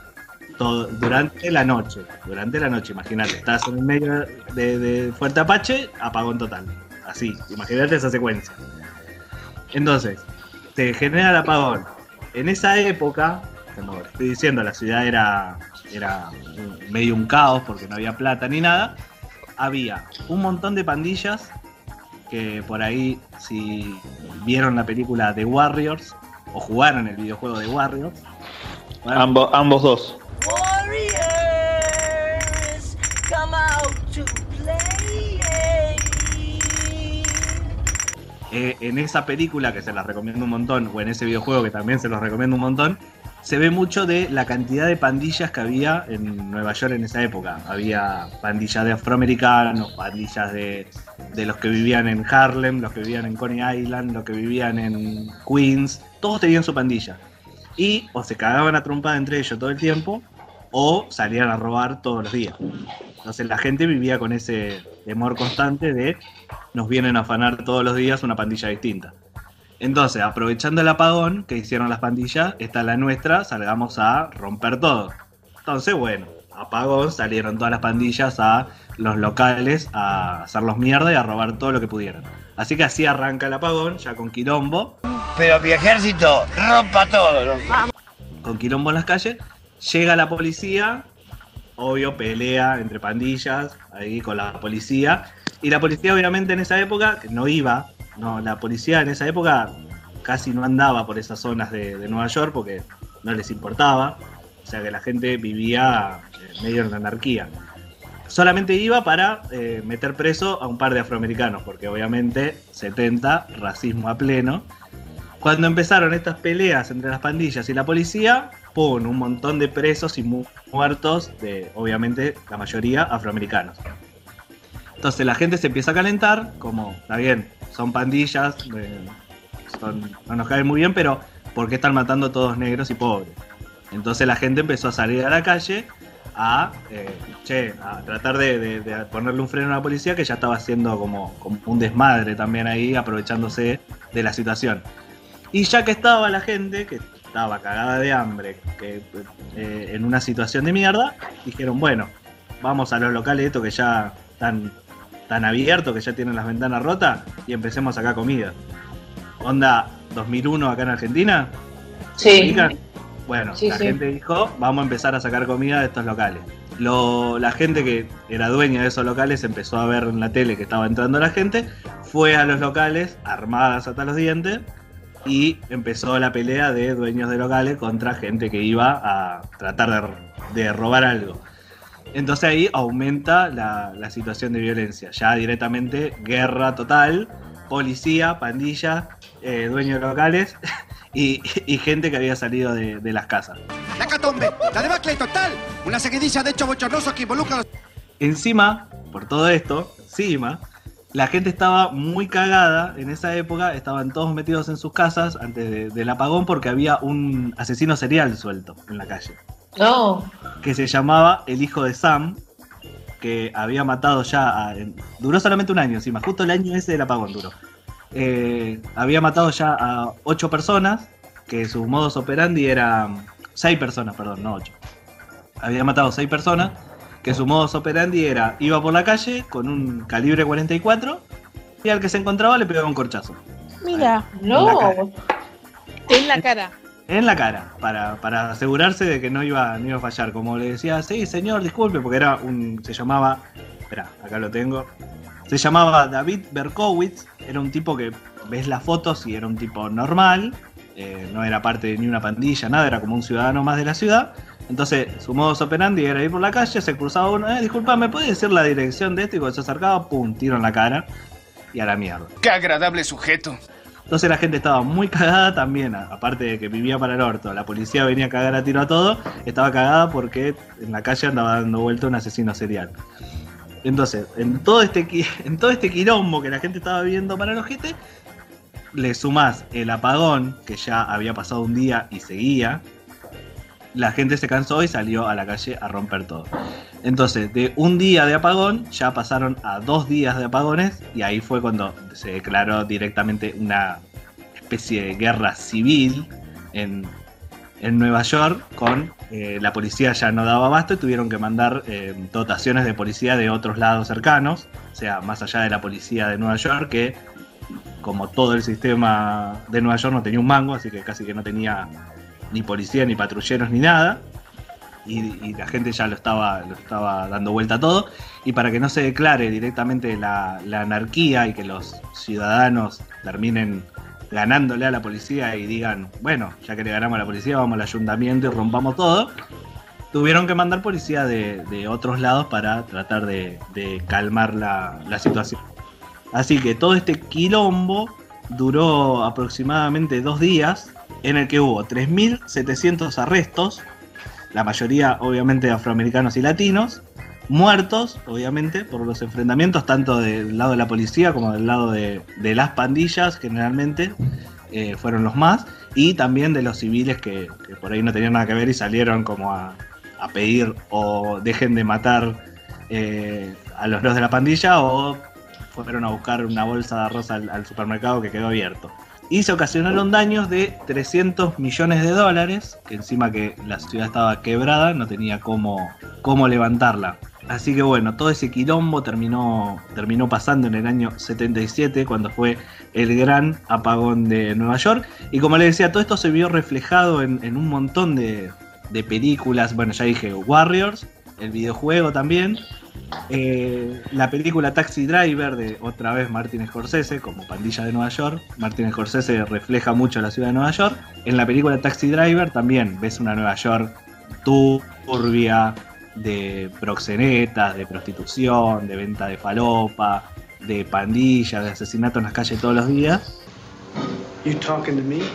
Todo, durante la noche. Durante la noche, imagínate, estás en el medio de, de Fuerte Apache, apagón total. Así, imagínate esa secuencia. Entonces, te genera el apagón. En esa época, como estoy diciendo, la ciudad era, era medio un caos porque no había plata ni nada. Había un montón de pandillas que por ahí, si vieron la película The Warriors o jugaron el videojuego de Warriors, bueno, Ambos, ambos dos. Warriors, come out to play. eh, en esa película, que se las recomiendo un montón, o en ese videojuego que también se los recomiendo un montón, se ve mucho de la cantidad de pandillas que había en Nueva York en esa época. Había pandillas de afroamericanos, pandillas de, los que vivían en Harlem, los que vivían en Coney Island, los que vivían en Queens, todos tenían su pandilla. Y o se cagaban a trompada entre ellos todo el tiempo, o salían a robar todos los días. Entonces la gente vivía con ese temor constante de nos vienen a afanar todos los días una pandilla distinta. Entonces, aprovechando el apagón que hicieron las pandillas, esta es la nuestra, salgamos a romper todo. Entonces, bueno, apagón, salieron todas las pandillas a los locales a hacerlos mierda y a robar todo lo que pudieran. Así que así arranca el apagón, ya con quilombo. Pero mi ejército rompa todo. con quilombo en las calles. Llega la policía, obvio, pelea entre pandillas, ahí con la policía. Y la policía, obviamente, en esa época, no iba, no, la policía en esa época casi no andaba por esas zonas de, Nueva York porque no les importaba. O sea que la gente vivía eh, medio en la anarquía. Solamente iba para eh, meter preso a un par de afroamericanos, porque obviamente 70, racismo a pleno. Cuando empezaron estas peleas entre las pandillas y la policía, ¡pum! Un montón de presos y mu- muertos, de obviamente la mayoría afroamericanos. Entonces la gente se empieza a calentar, como, está bien, son pandillas, eh, no nos caen muy bien, pero ¿por qué están matando a todos negros y pobres? Entonces la gente empezó a salir a la calle a, eh, che, a tratar de, ponerle un freno a la policía que ya estaba haciendo como, como un desmadre también ahí, aprovechándose de la situación. Y ya que estaba la gente, que estaba cagada de hambre, que eh, en una situación de mierda, dijeron, bueno, vamos a los locales estos que ya están tan abiertos, que ya tienen las ventanas rotas, y empecemos a sacar comida. Onda 2001 acá en Argentina. Sí. Bueno, Sí, la sí. gente dijo, vamos a empezar a sacar comida de estos locales. Lo- la gente que era dueña de esos locales empezó a ver en la tele que estaba entrando la gente, fue a los locales armadas hasta los dientes y empezó la pelea de dueños de locales contra gente que iba a tratar de, de robar algo. Entonces ahí aumenta la, la situación de violencia, ya directamente guerra total, policía, pandilla, eh, dueños locales y, y gente que había salido de, de las casas. La catombe, la debacle total. Una seguidilla de hechos bochornosos que involucran Encima, por todo esto, encima, la gente estaba muy cagada en esa época, estaban todos metidos en sus casas antes de- del apagón porque había un asesino serial suelto en la calle, No. que se llamaba el hijo de Sam, que había matado ya, a- duró solamente un año encima, justo el año ese del apagón duró. Eh, había matado ya a ocho personas, que su modus operandi era, seis personas, perdón, no ocho. Había matado seis personas que su modus operandi era iba por la calle con un calibre 44 y al que se encontraba le pegaba un corchazo Mira. No. En la cara. en la cara para, para asegurarse de que no iba, no iba a fallar. Como le decía, sí, señor, disculpe, porque era un. se llamaba. Espera, acá lo tengo. Se llamaba David Berkowitz, era un tipo que ves las fotos y era un tipo normal, eh, no era parte de ni una pandilla, nada, era como un ciudadano más de la ciudad. Entonces, su modus operandi era ir por la calle, se cruzaba uno, eh, disculpa, ¿me puede decir la dirección de esto? Y cuando se acercaba, pum, tiro en la cara y a la mierda. Qué agradable sujeto. Entonces la gente estaba muy cagada también, aparte de que vivía para el orto, la policía venía a cagar a tiro a todo, estaba cagada porque en la calle andaba dando vuelta un asesino serial. Entonces, en todo este, en todo este quilombo que la gente estaba viviendo para el ojete, le sumás el apagón, que ya había pasado un día y seguía, la gente se cansó y salió a la calle a romper todo. Entonces, de un día de apagón ya pasaron a dos días de apagones y ahí fue cuando se declaró directamente una especie de guerra civil en, en Nueva York con eh, la policía ya no daba abasto y tuvieron que mandar eh, dotaciones de policía de otros lados cercanos, o sea, más allá de la policía de Nueva York que como todo el sistema de Nueva York no tenía un mango, así que casi que no tenía ni policía, ni patrulleros, ni nada. Y, la gente ya lo estaba, lo estaba dando vuelta a todo. Y para que no se declare directamente la, anarquía y que los ciudadanos terminen ganándole a la policía y digan, bueno, ya que le ganamos a la policía, vamos al ayuntamiento y rompamos todo, tuvieron que mandar policía de, otros lados para tratar de, calmar la situación. Así que todo este quilombo duró aproximadamente dos días, en el que hubo 3.700 arrestos, la mayoría obviamente afroamericanos y latinos, muertos obviamente por los enfrentamientos tanto del lado de la policía como del lado de, las pandillas generalmente eh, fueron los más, y también de los civiles que, por ahí no tenían nada que ver y salieron como a, pedir o dejen de matar eh, a los dos de la pandilla o fueron a buscar una bolsa de arroz al supermercado que quedó abierto. Y se ocasionaron daños de 300 millones de dólares, que encima que la ciudad estaba quebrada, no tenía cómo, cómo levantarla. Así que bueno, todo ese quilombo terminó, terminó pasando en el año 77, cuando fue el gran apagón de Nueva York. Y como les decía, todo esto se vio reflejado en, un montón de, de películas. Bueno, ya dije Warriors, el videojuego también. Eh, la película Taxi Driver de otra vez Martin Scorsese como pandilla de Nueva York. Martin Scorsese refleja mucho la ciudad de Nueva York. En la película Taxi Driver también ves una Nueva York turbia, de proxenetas, de prostitución, de venta de falopa, de pandillas, de asesinatos en las calles todos los días. You talking to me? You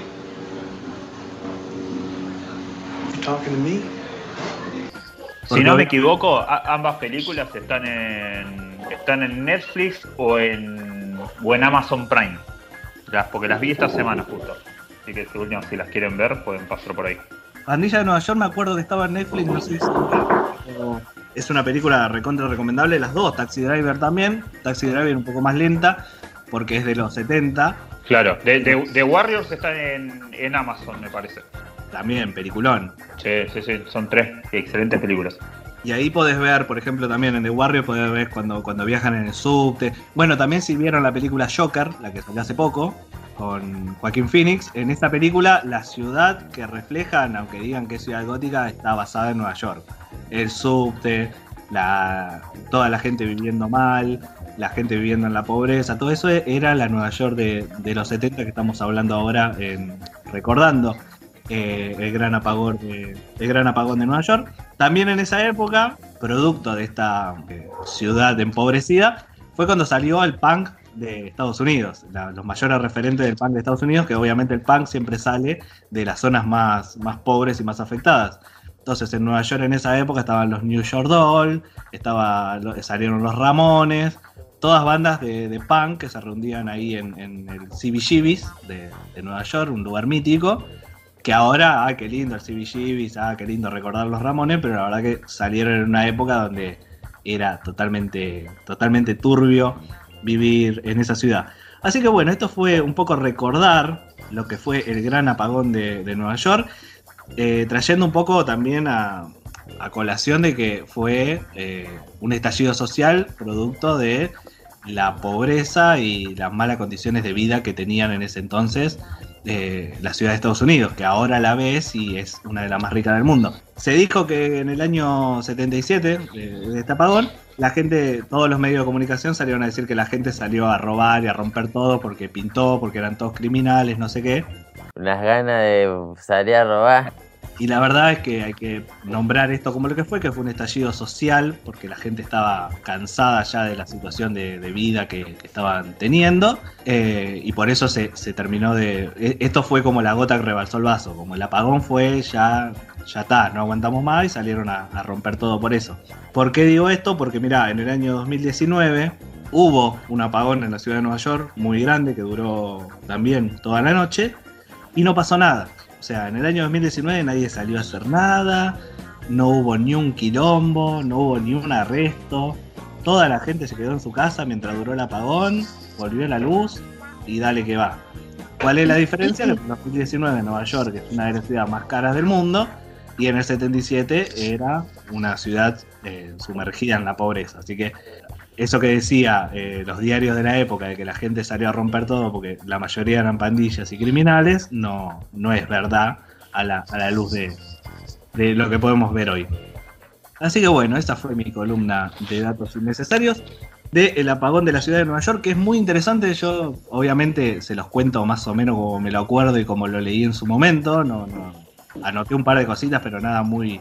talking to me? Si no me equivoco, a- ambas películas están en están en Netflix o en o en Amazon Prime. Las- porque las vi esta semana justo. Así que último, si las quieren ver, pueden pasar por ahí. Pandilla de Nueva York me acuerdo que estaba en Netflix, no sé si pero es una película recontra recomendable, las dos, Taxi Driver también, Taxi Driver un poco más lenta porque es de los 70, Claro, de, de- de Warriors están en, en Amazon, me parece. También peliculón. Sí, sí, sí, son tres excelentes películas. Y ahí podés ver, por ejemplo, también en The Warrior podés ver cuando, cuando viajan en el subte. Bueno, también si vieron la película Joker, la que salió hace poco, con Joaquín Phoenix, en esta película la ciudad que reflejan, aunque digan que es ciudad gótica, está basada en Nueva York. El subte, la, toda la gente viviendo mal, la gente viviendo en la pobreza, todo eso era la Nueva York de, de los 70 que estamos hablando ahora, en- recordando eh, el, gran apagón de, el gran apagón de Nueva York. También en esa época, producto de esta eh, ciudad empobrecida, fue cuando salió el punk de Estados Unidos, la- los mayores referentes del punk de Estados Unidos, que obviamente el punk siempre sale de las zonas más, más pobres y más afectadas. Entonces en Nueva York en esa época estaban los New York Doll, estaba, salieron los Ramones, todas bandas de, de punk que se reunían ahí en, en el CBGB's de, de Nueva York, un lugar mítico, que ahora, ah, qué lindo el CBGB's, ah, qué lindo recordar los Ramones, pero la verdad que salieron en una época donde era totalmente, totalmente turbio vivir en esa ciudad. Así que bueno, esto fue un poco recordar lo que fue el gran apagón de, de Nueva York, eh, trayendo un poco también a, a colación de que fue eh, un estallido social producto de la pobreza y las malas condiciones de vida que tenían en ese entonces la ciudad de Estados Unidos, que ahora la ves y es una de las más ricas del mundo. Se dijo que en el año 77 eh, de este apagón, la gente, todos los medios de comunicación salieron a decir que la gente salió a robar y a romper todo porque pintó, porque eran todos criminales, no sé qué. Unas ganas de salir a robar. Y la verdad es que hay que nombrar esto como lo que fue, que fue un estallido social, porque la gente estaba cansada ya de la situación de, vida que, estaban teniendo, eh, y por eso se, terminó de... e- Esto fue como la gota que rebalsó el vaso, como el apagón fue ya... Ya está, no aguantamos más y salieron a, a romper todo por eso. ¿Por qué digo esto? Porque mirá, en el año 2019 hubo un apagón en la ciudad de Nueva York muy grande que duró también toda la noche y no pasó nada. O sea, en el año 2019 nadie salió a hacer nada, no hubo ni un quilombo, no hubo ni un arresto. Toda la gente se quedó en su casa mientras duró el apagón, volvió la luz y dale que va. ¿Cuál es la diferencia? En 2019 Nueva York es una de las ciudades más caras del mundo y en el 77 era una ciudad eh, sumergida en la pobreza. Así que eso que decía eh, los diarios de la época de que la gente salió a romper todo porque la mayoría eran pandillas y criminales, no, no es verdad a la, a la luz de, de lo que podemos ver hoy. Así que bueno, esa fue mi columna de datos innecesarios de El apagón de la ciudad de Nueva York, que es muy interesante. Yo obviamente se los cuento más o menos como me lo acuerdo y como lo leí en su momento. No, no, anoté un par de cositas, pero nada muy,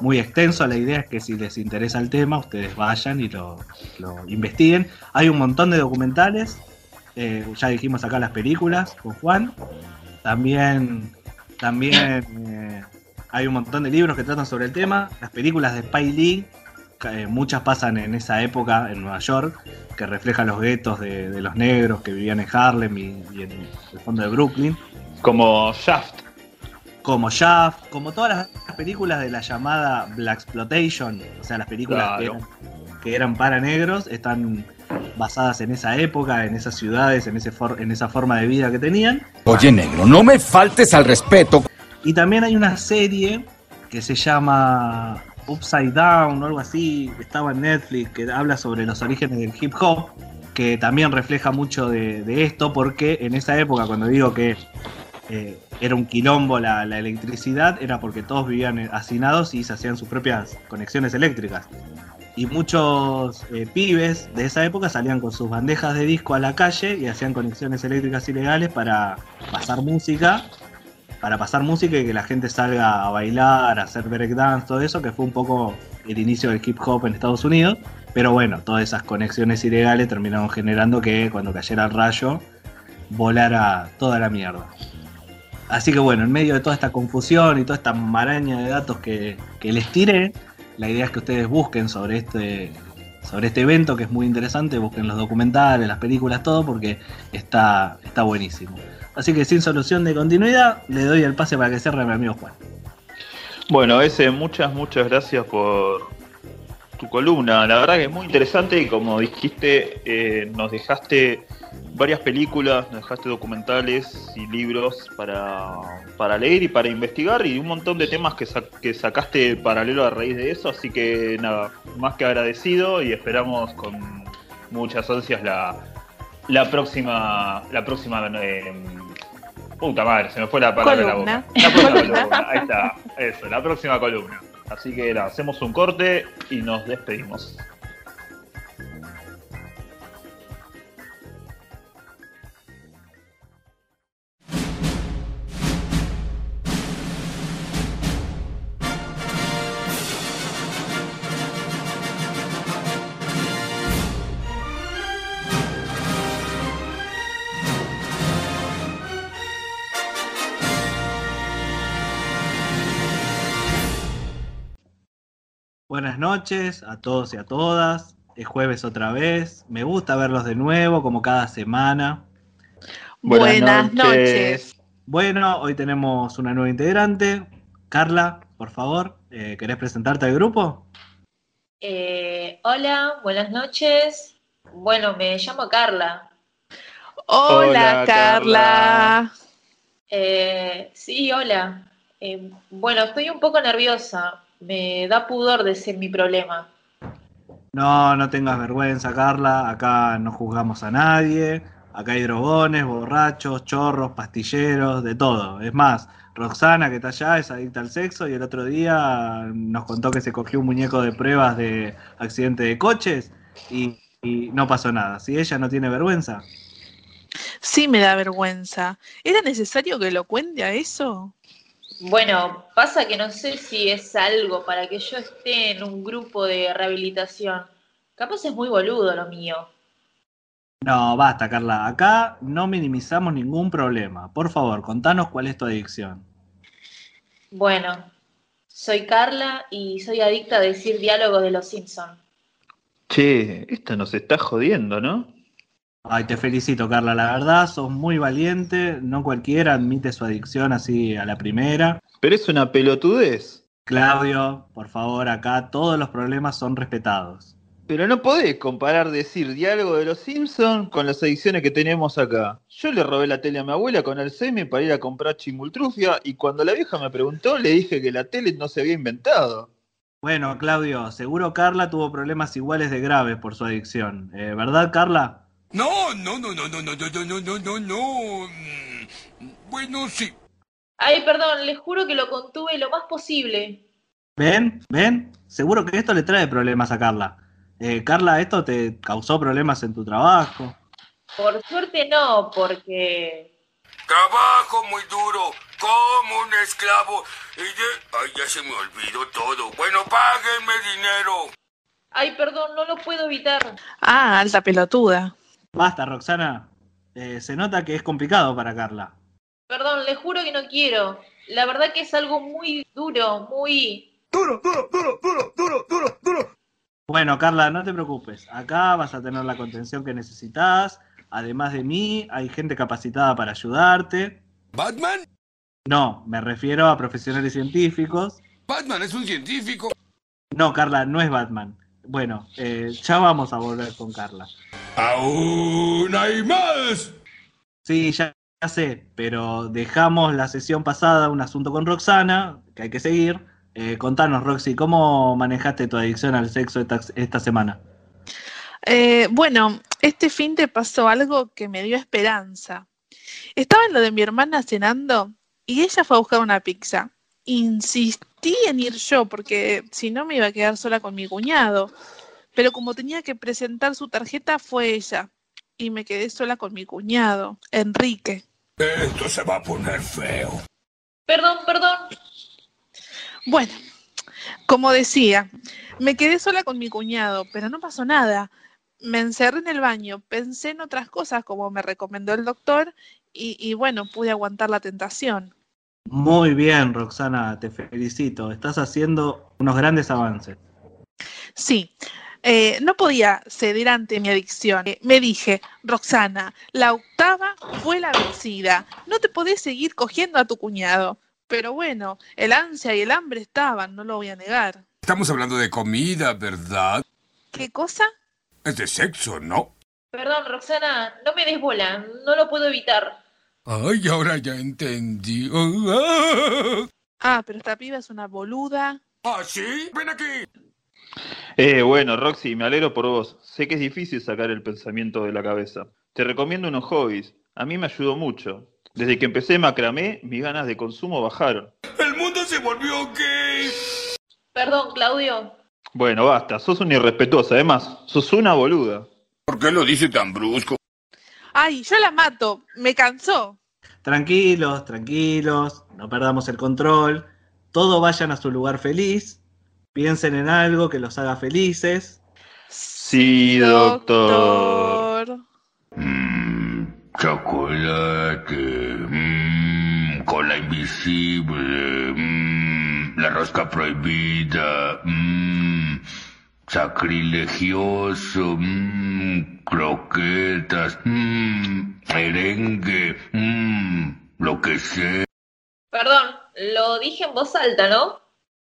muy extenso. La idea es que si les interesa el tema, ustedes vayan y lo, lo investiguen. Hay un montón de documentales. eh, ya dijimos acá las películas con Juan. También, también eh, hay un montón de libros que tratan sobre el tema. Las películas de Spy Lee, eh, muchas pasan en esa época en Nueva York, que reflejan los guetos de, los negros que vivían en Harlem y en el fondo de Brooklyn. Como Shaft. Como Shaft, como todas las las películas de la llamada Black Exploitation, o sea, las películas que, eran, que eran para negros, están basadas en esa época, en esas ciudades, en, ese for- en esa forma de vida que tenían. Oye, negro, no me faltes al respeto. Y también hay una serie que se llama Upside Down o algo así, que estaba en Netflix, que habla sobre los orígenes del hip hop, que también refleja mucho de, de esto, porque en esa época, cuando digo que eh, era un quilombo la, electricidad, era porque todos vivían eh, hacinados y se hacían sus propias conexiones eléctricas. Y muchos eh, pibes de esa época salían con sus bandejas de disco a la calle y hacían conexiones eléctricas ilegales para pasar música para pasar música y que la gente salga a bailar, a hacer breakdance, todo eso, que fue un poco el inicio del hip hop en Estados Unidos. Pero bueno, todas esas conexiones ilegales terminaron generando que cuando cayera el rayo volara toda la mierda. Así que bueno, en medio de toda esta confusión y toda esta maraña de datos que, que les tiré, la idea es que ustedes busquen sobre este, sobre este evento que es muy interesante, busquen los documentales, las películas, todo, porque está, está buenísimo. Así que sin solución de continuidad, le doy el pase para que cierre mi amigo Juan. Bueno, ese, muchas, muchas gracias por tu columna. La verdad que es muy interesante y como dijiste, eh, nos dejaste varias películas, nos dejaste documentales y libros para, para leer y para investigar y un montón de temas que, sa- que sacaste paralelo a raíz de eso. Así que nada, más que agradecido y esperamos con muchas ansias la, la próxima, la próxima eh, Puta madre, se me fue la palabra de la Columna. boca. La próxima columna, ahí está, eso, la próxima columna. Así que nada, hacemos un corte y nos despedimos. Buenas noches a todos y a todas. Es jueves otra vez. Me gusta verlos de nuevo, como cada semana. Buenas, noches. Bueno, hoy tenemos una nueva integrante. Carla, por favor, eh, ¿querés presentarte al grupo? Eh, hola, buenas noches. Bueno, me llamo Carla. Hola, Hola, Carla. Carla. Eh, sí, hola. Eh, bueno, estoy un poco nerviosa. Me da pudor decir mi problema. No, no tengas vergüenza, Carla. Acá no juzgamos a nadie. Acá hay drogones, borrachos, chorros, pastilleros, de todo. Es más, Roxana, que está allá, es adicta al sexo y el otro día nos contó que se cogió un muñeco de pruebas de accidente de coches y, y no pasó nada. Si ella no tiene vergüenza. Sí me da vergüenza. ¿Era necesario que lo cuente a eso? Bueno, pasa que no sé si es algo para que yo esté en un grupo de rehabilitación. Capaz es muy boludo lo mío. No, basta, Carla. Acá no minimizamos ningún problema. Por favor, contanos cuál es tu adicción. Bueno, soy Carla y soy adicta a decir diálogos de los Simpson. Che, esta nos está jodiendo, ¿no? Ay, te felicito, Carla. La verdad, sos muy valiente. No cualquiera admite su adicción así a la primera. Pero es una pelotudez. Claudio, por favor, acá todos los problemas son respetados. Pero no podés comparar decir diálogo de los Simpsons con las ediciones que tenemos acá. Yo le robé la tele a mi abuela con el semi para ir a comprar chimultrufia y cuando la vieja me preguntó le dije que la tele no se había inventado. Bueno, Claudio, seguro Carla tuvo problemas iguales de graves por su adicción. Eh, ¿Verdad, Carla? No, no, no, no, no, no, no, no, no, no, no, no. Mm, Bueno, sí. Ay, perdón, les juro que lo contuve lo más posible. ¿Ven? ¿Ven? Seguro que esto le trae problemas a Carla. Eh, Carla, ¿esto te causó problemas en tu trabajo? Por suerte no, porque... Trabajo muy duro, como un esclavo. Y de... Ay, ya se me olvidó todo. Bueno, páguenme dinero. Ay, perdón, no lo puedo evitar. Ah, alta pelotuda. Basta, Roxana. Eh, se nota que es complicado para Carla. Perdón, les juro que no quiero. La verdad que es algo muy duro, muy... Duro, duro, duro, duro, duro, duro, duro. Bueno, Carla, no te preocupes. Acá vas a tener la contención que necesitas. Además de mí, hay gente capacitada para ayudarte. ¿Batman? No, me refiero a profesionales científicos. Batman es un científico. No, Carla, no es Batman. Bueno, eh, ya vamos a volver con Carla. ¡Aún hay más! Sí, ya, ya sé, pero dejamos la sesión pasada un asunto con Roxana, que hay que seguir. Eh, contanos, Roxy, ¿cómo manejaste tu adicción al sexo esta, esta semana? Eh, bueno, este fin te pasó algo que me dio esperanza. Estaba en lo de mi hermana cenando y ella fue a buscar una pizza. Insistí en ir yo porque si no me iba a quedar sola con mi cuñado. Pero como tenía que presentar su tarjeta fue ella y me quedé sola con mi cuñado, Enrique. Esto se va a poner feo. Perdón, perdón. Bueno, como decía, me quedé sola con mi cuñado, pero no pasó nada. Me encerré en el baño, pensé en otras cosas como me recomendó el doctor y, y bueno, pude aguantar la tentación. Muy bien, Roxana, te felicito. Estás haciendo unos grandes avances. Sí, eh, no podía ceder ante mi adicción. Eh, me dije, Roxana, la octava fue la vencida. No te podés seguir cogiendo a tu cuñado. Pero bueno, el ansia y el hambre estaban, no lo voy a negar. Estamos hablando de comida, ¿verdad? ¿Qué cosa? Es de sexo, ¿no? Perdón, Roxana, no me des bola, no lo puedo evitar. Ay, ahora ya entendí. Ah, pero esta piba es una boluda. ¿Ah, sí? Ven aquí. Eh, bueno, Roxy, me alegro por vos. Sé que es difícil sacar el pensamiento de la cabeza. Te recomiendo unos hobbies. A mí me ayudó mucho. Desde que empecé macramé, mis ganas de consumo bajaron. El mundo se volvió gay. Perdón, Claudio. Bueno, basta, sos una irrespetuosa. Además, sos una boluda. ¿Por qué lo dice tan brusco? Ay, yo la mato, me cansó. Tranquilos, tranquilos, no perdamos el control. Todos vayan a su lugar feliz. Piensen en algo que los haga felices. Sí, doctor. Chocolate, mmm, cola invisible, mmm, la rosca prohibida, mmm, sacrilegioso, mmm, croquetas, mmm, merengue, mmm, lo que sea. Perdón, lo dije en voz alta, ¿no?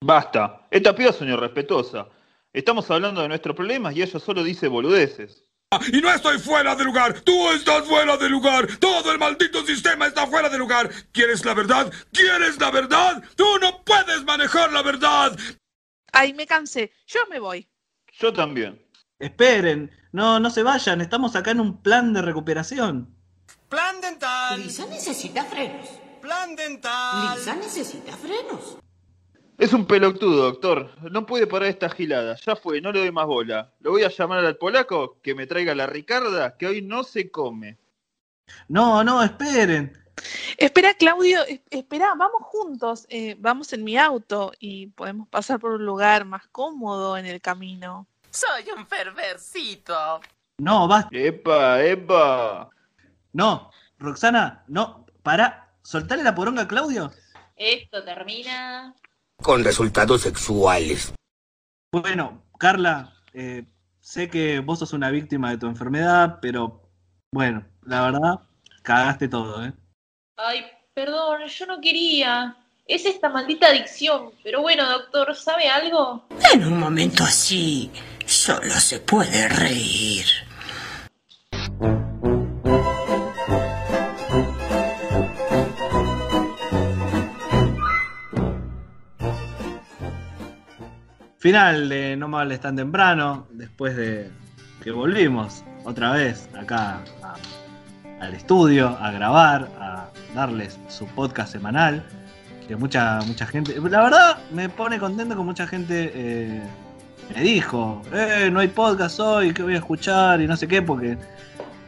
Basta, esta piba es una irrespetuosa. Estamos hablando de nuestros problemas y ella solo dice boludeces. Y no estoy fuera de lugar, tú estás fuera de lugar, todo el maldito sistema está fuera de lugar. ¿Quieres la verdad? ¿Quieres la verdad? Tú no puedes manejar la verdad. Ay, me cansé, yo me voy. Yo también. Esperen, no, no se vayan, estamos acá en un plan de recuperación. Plan dental. Lisa necesita frenos. Plan dental. Lisa necesita frenos. Es un pelotudo, doctor. No puede parar esta gilada. Ya fue, no le doy más bola. Lo voy a llamar al polaco que me traiga la Ricarda, que hoy no se come. No, no, esperen. Espera, Claudio, es- espera, vamos juntos, eh, vamos en mi auto y podemos pasar por un lugar más cómodo en el camino. Soy un perversito. No, basta. ¡Epa, epa! No, Roxana, no, para. Soltale la poronga a Claudio. Esto termina. Con resultados sexuales. Bueno, Carla, eh, sé que vos sos una víctima de tu enfermedad, pero bueno, la verdad, cagaste todo, ¿eh? Ay, perdón, yo no quería. Es esta maldita adicción. Pero bueno, doctor, ¿sabe algo? En un momento así, solo se puede reír. Final de No me hables tan temprano, después de que volvimos otra vez acá a- al estudio, a grabar, a darles su podcast semanal. Que mucha, mucha gente. La verdad, me pone contento que mucha gente eh, me dijo: eh, no hay podcast hoy, ¿qué voy a escuchar? Y no sé qué, porque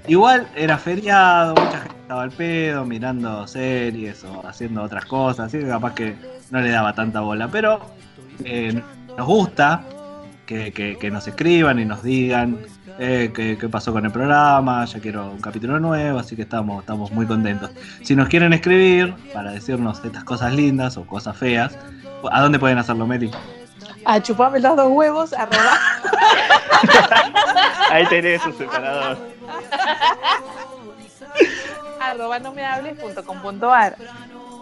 igual era feriado, mucha gente estaba al pedo, mirando series o haciendo otras cosas, así que capaz que no le daba tanta bola. Pero eh, nos gusta que, que- que nos escriban y nos digan eh, qué, qué pasó con el programa, ya quiero un capítulo nuevo, así que estamos, estamos muy contentos. Si nos quieren escribir para decirnos estas cosas lindas o cosas feas, ¿a dónde pueden hacerlo, Meli? A chuparme los dos huevos, arroba. Ahí tenés su separador. arroba no me hables.com.ar.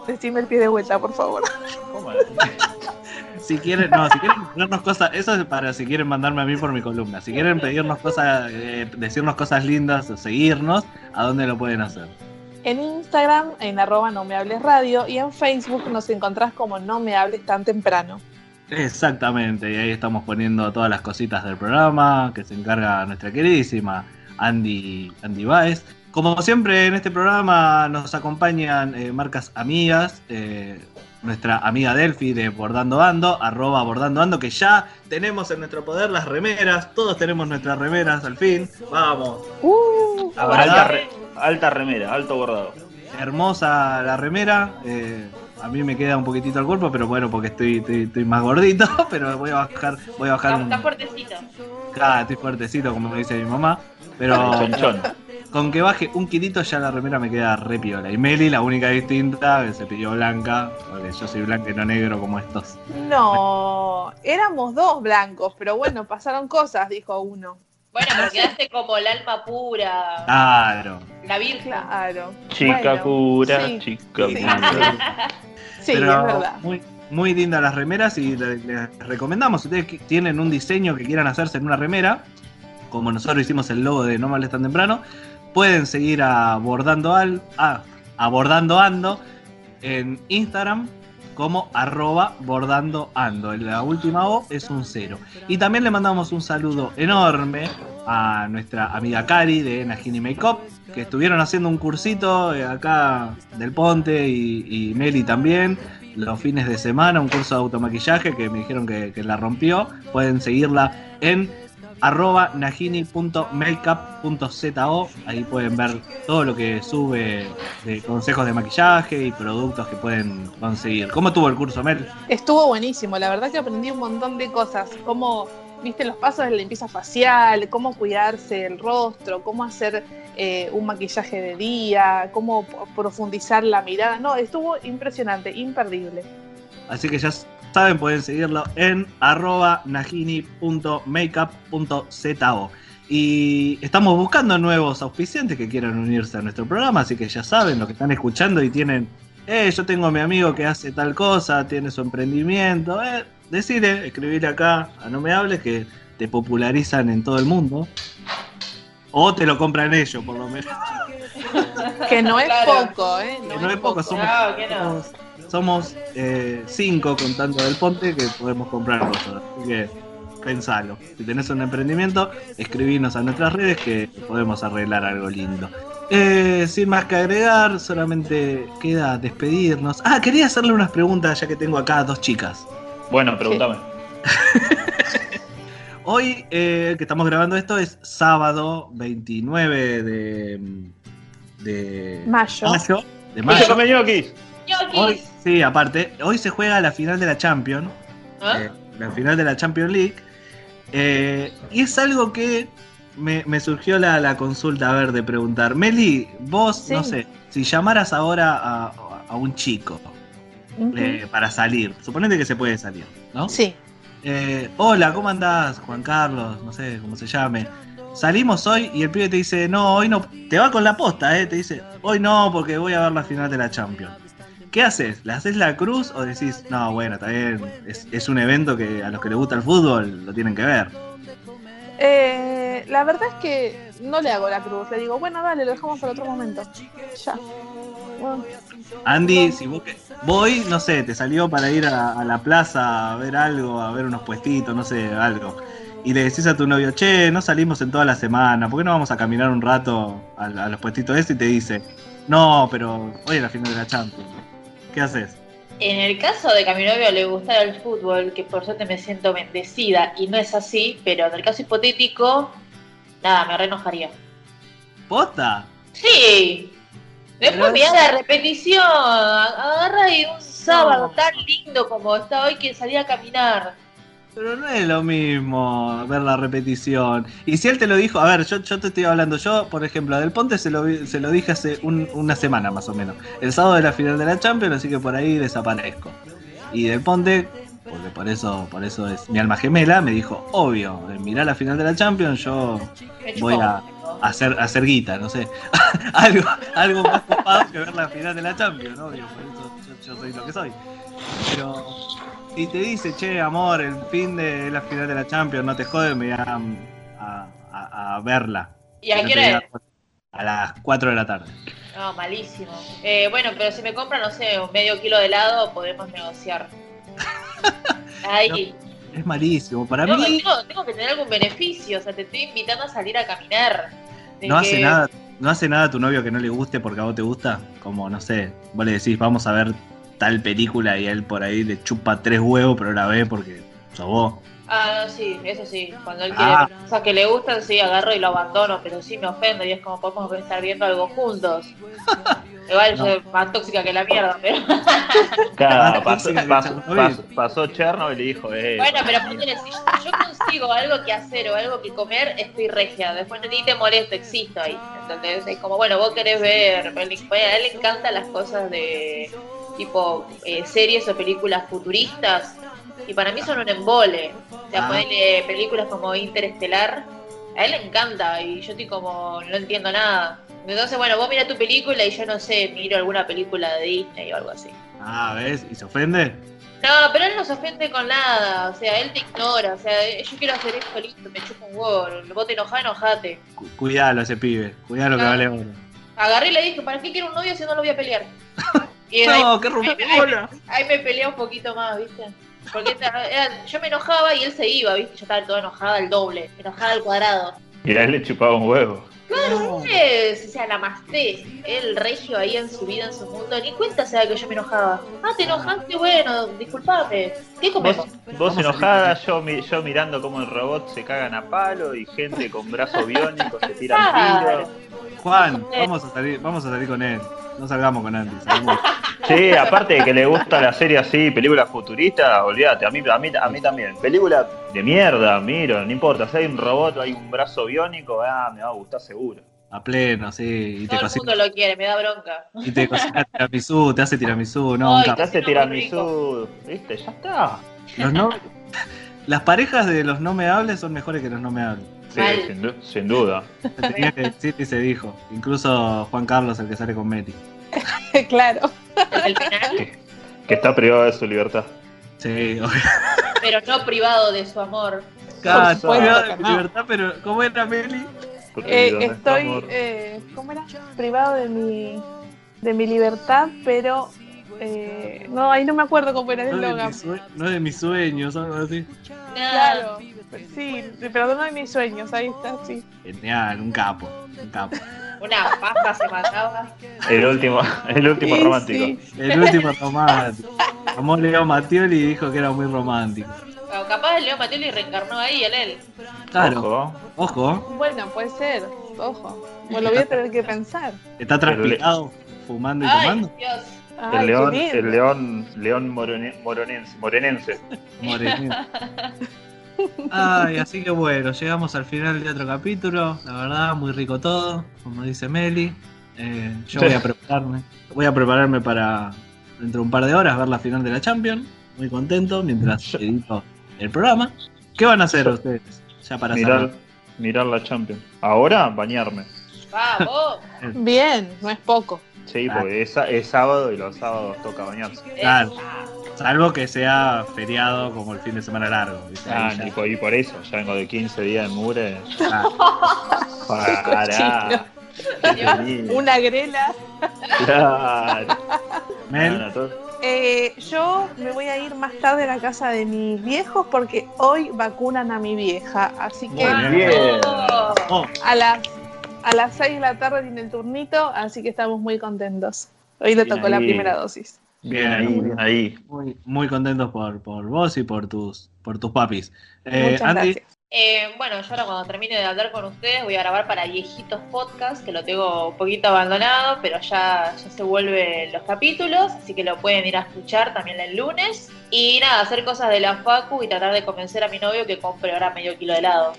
Decime el pie de vuelta, por favor. Si quieren, no, si quieren ponernos cosas, eso es para si quieren mandarme a mí por mi columna. Si quieren pedirnos cosas, eh, decirnos cosas lindas o seguirnos, ¿a dónde lo pueden hacer? En Instagram, en arroba no me hables radio, y en Facebook nos encontrás como no me hables tan temprano. Exactamente, y ahí estamos poniendo todas las cositas del programa que se encarga nuestra queridísima Andy, Andy Baez. Como siempre en este programa nos acompañan eh, marcas amigas, eh, nuestra amiga Delphi de Bordando Ando, arroba Bordando Ando, que ya tenemos en nuestro poder las remeras, todos tenemos nuestras remeras al fin, vamos. Uh, Alta, re- alta remera, alto bordado. hermosa la remera. eh, a mí me queda un poquitito el cuerpo, pero bueno, porque estoy, estoy, estoy más gordito, pero voy a bajar, voy a bajar Está, un, está fuertecito. Ah, estoy fuertecito, como me dice mi mamá. Pero Chonchón. Con que baje un kilito ya la remera me queda re piola. Y Meli, la única distinta, que se pidió blanca, porque yo soy blanca y no negro como estos. No, éramos dos blancos, pero bueno, pasaron cosas, dijo uno. Bueno, pero quedaste como el alma pura. Claro. La virgen. Claro. Chica Bueno, cura, sí, chica sí. cura. Sí, Pero es verdad. Muy, muy lindas las remeras y le- les recomendamos, si ustedes tienen un diseño que quieran hacerse en una remera, como nosotros hicimos el logo de No Males Tan Temprano, pueden seguir a Bordando Al, a, a Bordando Ando en Instagram como arroba bordando ando. La última O es un cero. Y también le mandamos un saludo enorme a nuestra amiga Cari de Najini Makeup, que estuvieron haciendo un cursito eh, acá del Ponte y, y Meli también. Los fines de semana, un curso de automaquillaje que me dijeron que, que la rompió. Pueden seguirla en arroba najini.makeup.zo. Ahí pueden ver todo lo que sube de consejos de maquillaje y productos que pueden conseguir. ¿Cómo tuvo el curso, Mel? Estuvo buenísimo, la verdad que aprendí un montón de cosas, cómo, viste, los pasos de la limpieza facial, cómo cuidarse el rostro, cómo hacer eh, un maquillaje de día, cómo profundizar la mirada. No, estuvo impresionante, imperdible. Así que ya saben, pueden seguirlo en arroba najini.makeup.zo. Y estamos buscando nuevos auspiciantes que quieran unirse a nuestro programa, así que ya saben, lo que están escuchando y tienen, eh, yo tengo a mi amigo que hace tal cosa, tiene su emprendimiento, eh, decide, escribir acá a No Me Hables que te popularizan en todo el mundo. O te lo compran ellos, por lo menos. Que no es Claro. poco, ¿eh? Que no es poco, somos, No, que no. somos- somos, eh, cinco contando del ponte que podemos comprar cosas. Así que pensalo. Si tenés un emprendimiento, escribinos a nuestras redes que podemos arreglar algo lindo. Eh, sin más que agregar, solamente queda despedirnos. Ah, quería hacerle unas preguntas ya que tengo acá a dos chicas. Bueno, pregúntame. Hoy eh, que estamos grabando esto es sábado 29 de, de Mayo. de ¿Qué se mayo. come ñoquis? Hoy, sí, aparte, hoy se juega la final de la Champions. ¿Ah? eh, la final de la Champions League. eh, y es algo que me, me surgió la, la consulta, a ver, de preguntar. Meli, vos, Sí. no sé, si llamaras ahora a, a un chico eh, para salir, suponete que se puede salir, ¿no? Sí. Hola, ¿cómo andás, Juan Carlos? No sé cómo se llame. Salimos hoy y el pibe te dice, no, hoy no. Te va con la posta, ¿eh? Te dice, hoy no, porque voy a ver la final de la Champions. ¿Qué haces? ¿Le haces la cruz o decís, no, bueno, está bien, es, es un evento que a los que les gusta el fútbol lo tienen que ver? Eh, la verdad es que no le hago la cruz. Le digo, bueno, dale, lo dejamos para otro momento. Ya. Bueno, Andy, si vos que- voy, no sé, te salió para ir a, a la plaza a ver algo, a ver unos puestitos, no sé, algo. Y le decís a tu novio, che, no salimos en toda la semana, ¿por qué no vamos a caminar un rato a, a los puestitos ese? Y te dice, no, pero hoy es la final de la Champions. ¿Qué haces? En el caso de que a mi novio le gustara el fútbol, que por suerte me siento bendecida y no es así, pero en el caso hipotético, nada, me re enojaría. ¿Posta? Sí. Después mirá la repetición. Agarra y un sábado tan lindo como está hoy que salí a caminar. Pero no es lo mismo ver la repetición. Y si él te lo dijo, a ver, yo, yo te estoy hablando, yo, por ejemplo, a Del Ponte se lo, se lo dije hace un- una semana más o menos. El sábado de la final de la Champions, así que por ahí desaparezco. Y Del Ponte, porque por eso, por eso es mi alma gemela, me dijo, obvio, mirá la final de la Champions, yo voy a hacer, a hacer guita, no sé. algo, algo más copado que ver la final de la Champions, obvio, por eso yo, yo soy lo que soy. Pero y te dice, che, amor, el fin de la final de la Champions, no te jodes, me voy a, a- a- a verla. ¿Y a qué hora A las 4 de la tarde. No, malísimo. Eh, bueno, pero si me compran, no sé, un medio kilo de helado, podemos negociar. Ahí. Es malísimo. Para mí tengo- tengo que tener algún beneficio, o sea, te estoy invitando a salir a caminar. De no hace nada. No hace nada a tu novio que no le guste porque a vos te gusta. Como, no sé, vos le decís, vamos a ver tal película y él por ahí le chupa tres huevos, pero la ve porque sos vos. Ah, no, sí, eso sí. Cuando él quiere Ah. cosas que le gustan, sí, agarro y lo abandono, pero sí me ofendo y es como podemos estar viendo algo juntos. Igual yo soy más tóxica que la mierda, pero. Claro, pasó, que pasó, Chernobyl. pasó, pasó Chernobyl y dijo, eh. Bueno, pero ponele, si yo consigo algo que hacer o algo que comer, estoy regia. Después ni te molesto, existo ahí. Entonces es como, bueno, vos querés ver. a él le encantan las cosas de tipo eh, series o películas futuristas. Y para mí son un embole. O sea, Ah. películas como Interestelar. A él le encanta y yo estoy como, no entiendo nada. Entonces, bueno, vos mira tu película y yo no sé, miro alguna película de Disney o algo así. Ah, ¿ves? ¿Y se ofende? No, pero él no se ofende con nada, o sea, él te ignora, o sea, yo quiero hacer esto, listo, me chupa un huevo, vos te enojás, enojate. Cu- Cuidalo ese pibe. Cuidalo que Ah. vale oro. Agarré y le dije, ¿para qué quiero un novio si no lo voy a pelear? Y No, ahí, qué ahí, rompeola. ahí- ahí me peleé un poquito más, ¿viste? Porque era- yo me enojaba y él se iba, ¿viste? Yo estaba toda enojada al doble, enojada al cuadrado. Y a él le chupaba un huevo. Claro, es, o sea, la masté, el regio ahí en su vida, en su mundo, ni cuenta se da que yo me enojaba. Ah, te enojaste, bueno, disculpame. ¿Qué comemos? Vos enojada, yo, mi- yo mirando cómo el robot se cagan a palo y gente con brazo biónico se tiran tiros. Juan, vamos a salir, vamos a salir con él. No salgamos con Andy. salimos. Sí, aparte de que le gusta la serie así, películas futuristas, olvídate, a mí, a, mí, a mí también. Película de mierda, miro, no importa, si hay un robot o hay un brazo biónico, ah, me va a gustar seguro. A pleno, sí. Y te Todo el cocina, mundo lo quiere, me da bronca. y te cocina tiramisú, te hace tiramisú, no, un Ay. Te hace tiramisú, ¿viste? Ya está. Los no- Las parejas de los no me hables son mejores que los no me hables. Sí, Mal. sin, du- sin duda. Se tenía que decir y se dijo. Incluso Juan Carlos, el que sale con Meti. claro. El final, Que está privado de su libertad. Sí, obvio. pero no privado de su amor. Claro, privado de mi libertad, pero ¿cómo era Meli? Eh, estoy, eh, ¿cómo era? Privado de mi, de mi libertad, pero eh, no, ahí no me acuerdo cómo era el No de, eslogan. no de mis sueños, algo así. Claro, sí, pero no de mis sueños, ahí está, sí. Genial, un capo, un capo. Una pasta se mataba. El último, el último Sí, romántico. sí. El último romántico. Llamó Leo Mattioli y dijo que era muy romántico. O capaz Leo Mattioli reencarnó ahí en él. Claro, Ojo. ojo, Bueno, puede ser, ojo. Bueno, lo voy a tener que pensar. está transpirado, fumando y Ay, tomando. Dios. El león, el león, león morone- moronense, morenense. Ay, así que bueno, llegamos al final de otro capítulo. La verdad, muy rico todo, como dice Meli. Eh, yo voy a prepararme. Voy a prepararme para dentro de un par de horas ver la final de la Champions. Muy contento mientras edito el programa. ¿Qué van a hacer ustedes? Ya para Mirar, mirar la Champions. Ahora, bañarme. Vamos. Bien, no es poco. Sí, porque es, es sábado y los sábados toca bañarse. Claro. Salvo que sea feriado como el fin de semana largo. ¿viste? Ah, y por, y por eso, ya vengo de 15 días en Mure. Ah, Pará. Una grela. Claro. Mel. Eh, yo me voy a ir más tarde a la casa de mis viejos porque hoy vacunan a mi vieja. Así que Muy bien. Oh, a las a las 6 de la tarde tiene el turnito, así que estamos muy contentos. Hoy le Bien tocó la primera dosis. Bien ahí, bien ahí. muy, muy contentos por, por vos y por tus, por tus papis. Eh, Muchas Andy, gracias. Eh, bueno, yo ahora cuando termine de hablar con ustedes voy a grabar para Viejitos Podcast, que lo tengo un poquito abandonado, pero ya, ya se vuelven los capítulos, así que lo pueden ir a escuchar también el lunes. Y nada, hacer cosas de la Facu y tratar de convencer a mi novio que compre ahora medio kilo de helado.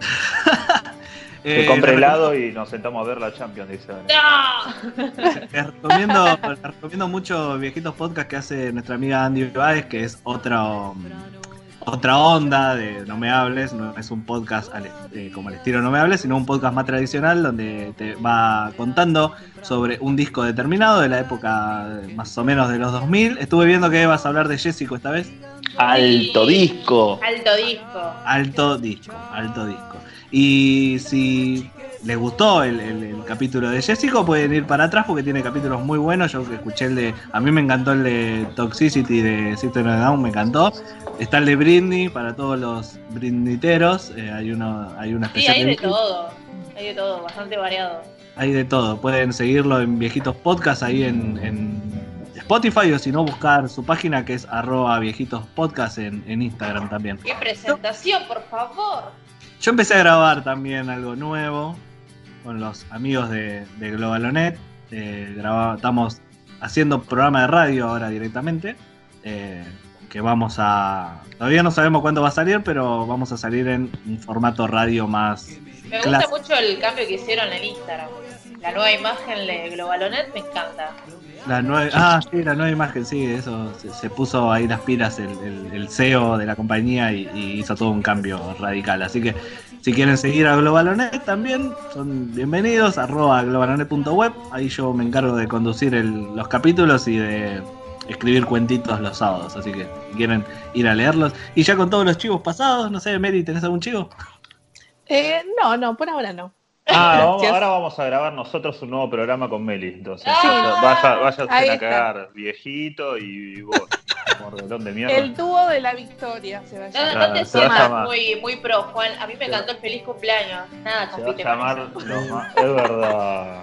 Que eh, compre helado y nos sentamos a ver la Champions, dice. ahora. ¡No! Les recomiendo, les recomiendo mucho viejitos podcast que hace nuestra amiga Andy Báez, que es otro, otra onda de No Me Hables, no es un podcast al- eh, como el estilo No Me Hables, sino un podcast más tradicional donde te va contando sobre un disco determinado de la época más o menos de los 2000. Estuve viendo que vas a hablar de Jessico esta vez. Alto disco. Alto disco. Alto disco, alto disco. Y si les gustó el, el- el capítulo de Jessico, pueden ir para atrás porque tiene capítulos muy buenos. Yo escuché el de. A mí me encantó el de Toxicity de System of Down, me encantó. Está el de Britney para todos los Britneyteros. eh, hay uno, hay una Sí, especial. hay de todo. Hay de todo, bastante variado. hay de todo. Pueden seguirlo en Viejitos Podcast ahí en, en Spotify o si no, buscar su página que es arroba viejitos podcast en, en Instagram también. ¡Qué presentación, por favor! Yo empecé a grabar también algo nuevo con los amigos de, de Globalonet. Eh, estamos haciendo programa de radio ahora directamente. eh, que vamos a. Todavía no sabemos cuándo va a salir, pero vamos a salir en un formato radio más. Me gusta clásico. mucho el cambio que hicieron en Instagram. La nueva imagen de Globalonet me encanta. La nueva, ah, sí, la nueva imagen, sí, eso. Se, se puso ahí las pilas el, el- el CEO de la compañía y, y hizo todo un cambio radical. Así que si quieren seguir a Globalonet también, son bienvenidos, arroba globalonet.web. Ahí yo me encargo de conducir el- los capítulos y de escribir cuentitos los sábados. Así que si quieren ir a leerlos. Y ya con todos los chivos pasados, no sé, Mary, ¿tenés algún chivo? Eh, no, no, por ahora no. Ah, vamos- ahora vamos a grabar nosotros un nuevo programa con Meli. Entonces, Ah, vaya, vaya a cagar viejito y vos, mordelón de mierda. El dúo de la victoria se va a No, llamar. no te Ah, va a sumas muy, muy pro, Juan. A mí me encantó el feliz cumpleaños. Nada, Se va a llamar más- Es verdad.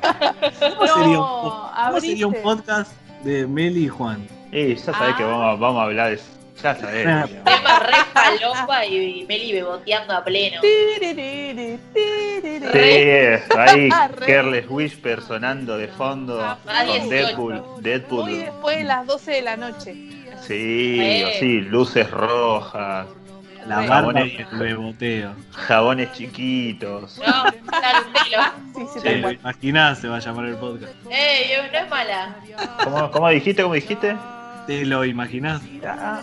¿Cómo, No, sería, un, cómo sería un podcast de Meli y Juan? Y ya sabés que vamos, a- vamos a hablar de eso. Ya sabés. Ah. Tema re falopa y, y Meli beboteando a pleno. Sí, ahí, Re. Careless Whisper sonando de fondo Ah, con 18. Deadpool. Muy Deadpool. después de las 12 de la noche. Sí, Eh. sí, luces rojas, La Jabones. beboteo. jabones chiquitos. No. Sí, sí, Sí, imaginás, se va a llamar el podcast. Ey, no es mala. ¿Cómo, cómo dijiste? ¿Cómo dijiste? Te lo imaginás. Ah,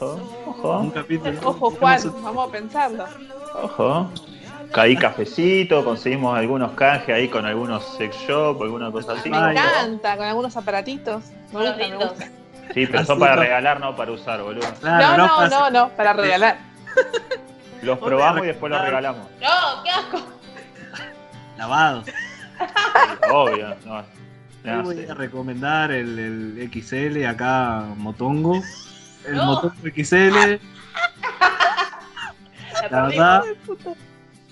ojo, Un ojo, capítulo. Ojo, Juan, vamos a pensarlo. ojo. Caí cafecito, conseguimos algunos canjes ahí con algunos sex shop, alguna cosa así. Me encanta, con algunos aparatitos. Me gusta, me lindos. gusta. Sí, pero son para no. regalar, no para usar, boludo. Claro, No, no, no, no, para regalar. Los probamos y después los regalamos. No, qué asco. Lavados. Obvio, no. Yo voy a recomendar el, el XL acá, Motongo. El No. Motongo XL, La verdad,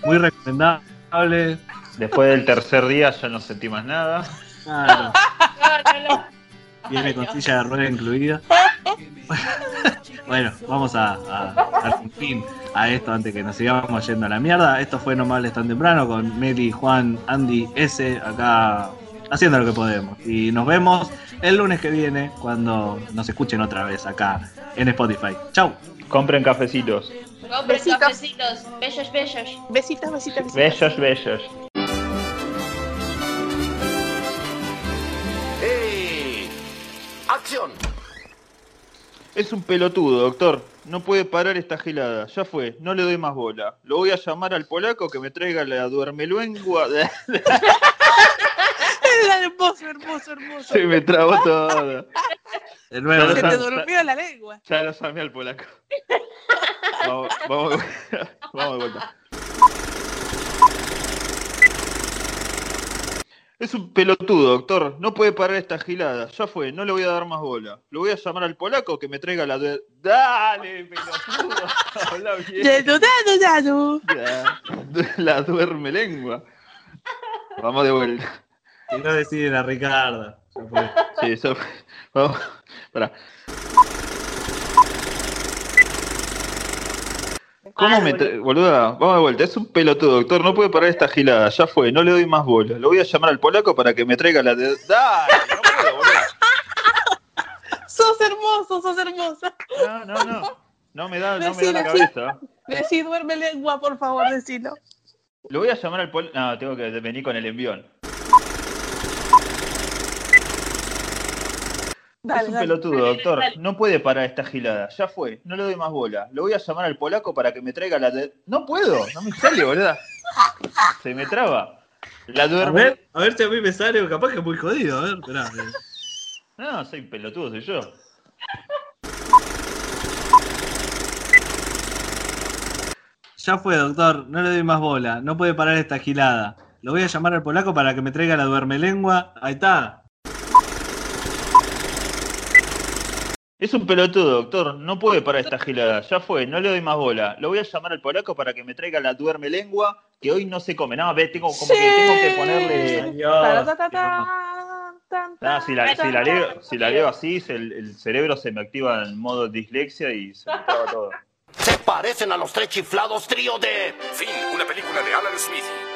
muy recomendable. Después del tercer día ya no sentí más nada. Claro, No, no, no. viene con silla de ruedas incluida. Bueno, vamos a, a dar un fin a esto antes que nos sigamos yendo a la mierda. Esto fue No me hables tan temprano con Meli, Juan, Andy, S, acá haciendo lo que podemos. Y nos vemos el lunes que viene cuando nos escuchen otra vez acá en Spotify. Chau. Compren cafecitos. Compren Besitos. cafecitos. Bellos, bellos. Besitos, besitos, besitos. Bellos, bellos. ¡Ey! ¡Acción! Es un pelotudo, doctor. No puede parar esta gelada. Ya fue, no le doy más bola. Lo voy a llamar al polaco que me traiga la duermelengua. hermoso, hermoso, hermoso. Se me trabó todo. De nuevo. Se te sam- durmió la lengua. Ya lo llamé al polaco. Vamos, vamos, de vuelta. vamos de vuelta. Es un pelotudo, doctor. No puede parar esta gilada. Ya fue, no le voy a dar más bola. Lo voy a llamar al polaco que me traiga la de... ¡Dale, pelotudo! Habla bien. La duerme lengua. Vamos de vuelta. Y no deciden a Ricardo. Ya fue. Sí, eso fue. Vamos. Pará. ¿Cómo me tra- boluda? Vamos de vuelta. Es un pelotudo, doctor. No puede parar esta gilada. Ya fue. No le doy más bola. Lo voy a llamar al polaco para que me traiga la de. ¡Dale! No puedo, boluda. Sos hermoso, sos hermosa. No, no, no. No me da, no me da la cabeza. Decí, duerme lengua, por favor, decilo. Lo voy a llamar al polaco. No, tengo que venir con el envión. Dale, es un dale. pelotudo, doctor. No puede parar esta gilada. Ya fue. No le doy más bola. Lo voy a llamar al polaco para que me traiga la de. No puedo. No me sale, boluda. Se me traba. La A duerme. ver, a ver si a mí me sale, capaz que es muy jodido. A ver, esperá. No, soy pelotudo, soy yo. Ya fue, doctor. No le doy más bola. No puede parar esta gilada. Lo voy a llamar al polaco para que me traiga la duermelengua. Ahí está. Es un pelotudo, doctor. No puede parar esta gilada. Ya fue. No le doy más bola. Lo voy a llamar al polaco para que me traiga la duerme lengua que hoy no se come. No, ve, tengo como que tengo que ponerle. Ta, ta, ta, ta, tan, Ah, si la, si la leo, si la leo así, el cerebro se me activa en modo dislexia y se me traba todo. Se parecen a los tres chiflados trío de... Fin, una película de Alan Smith.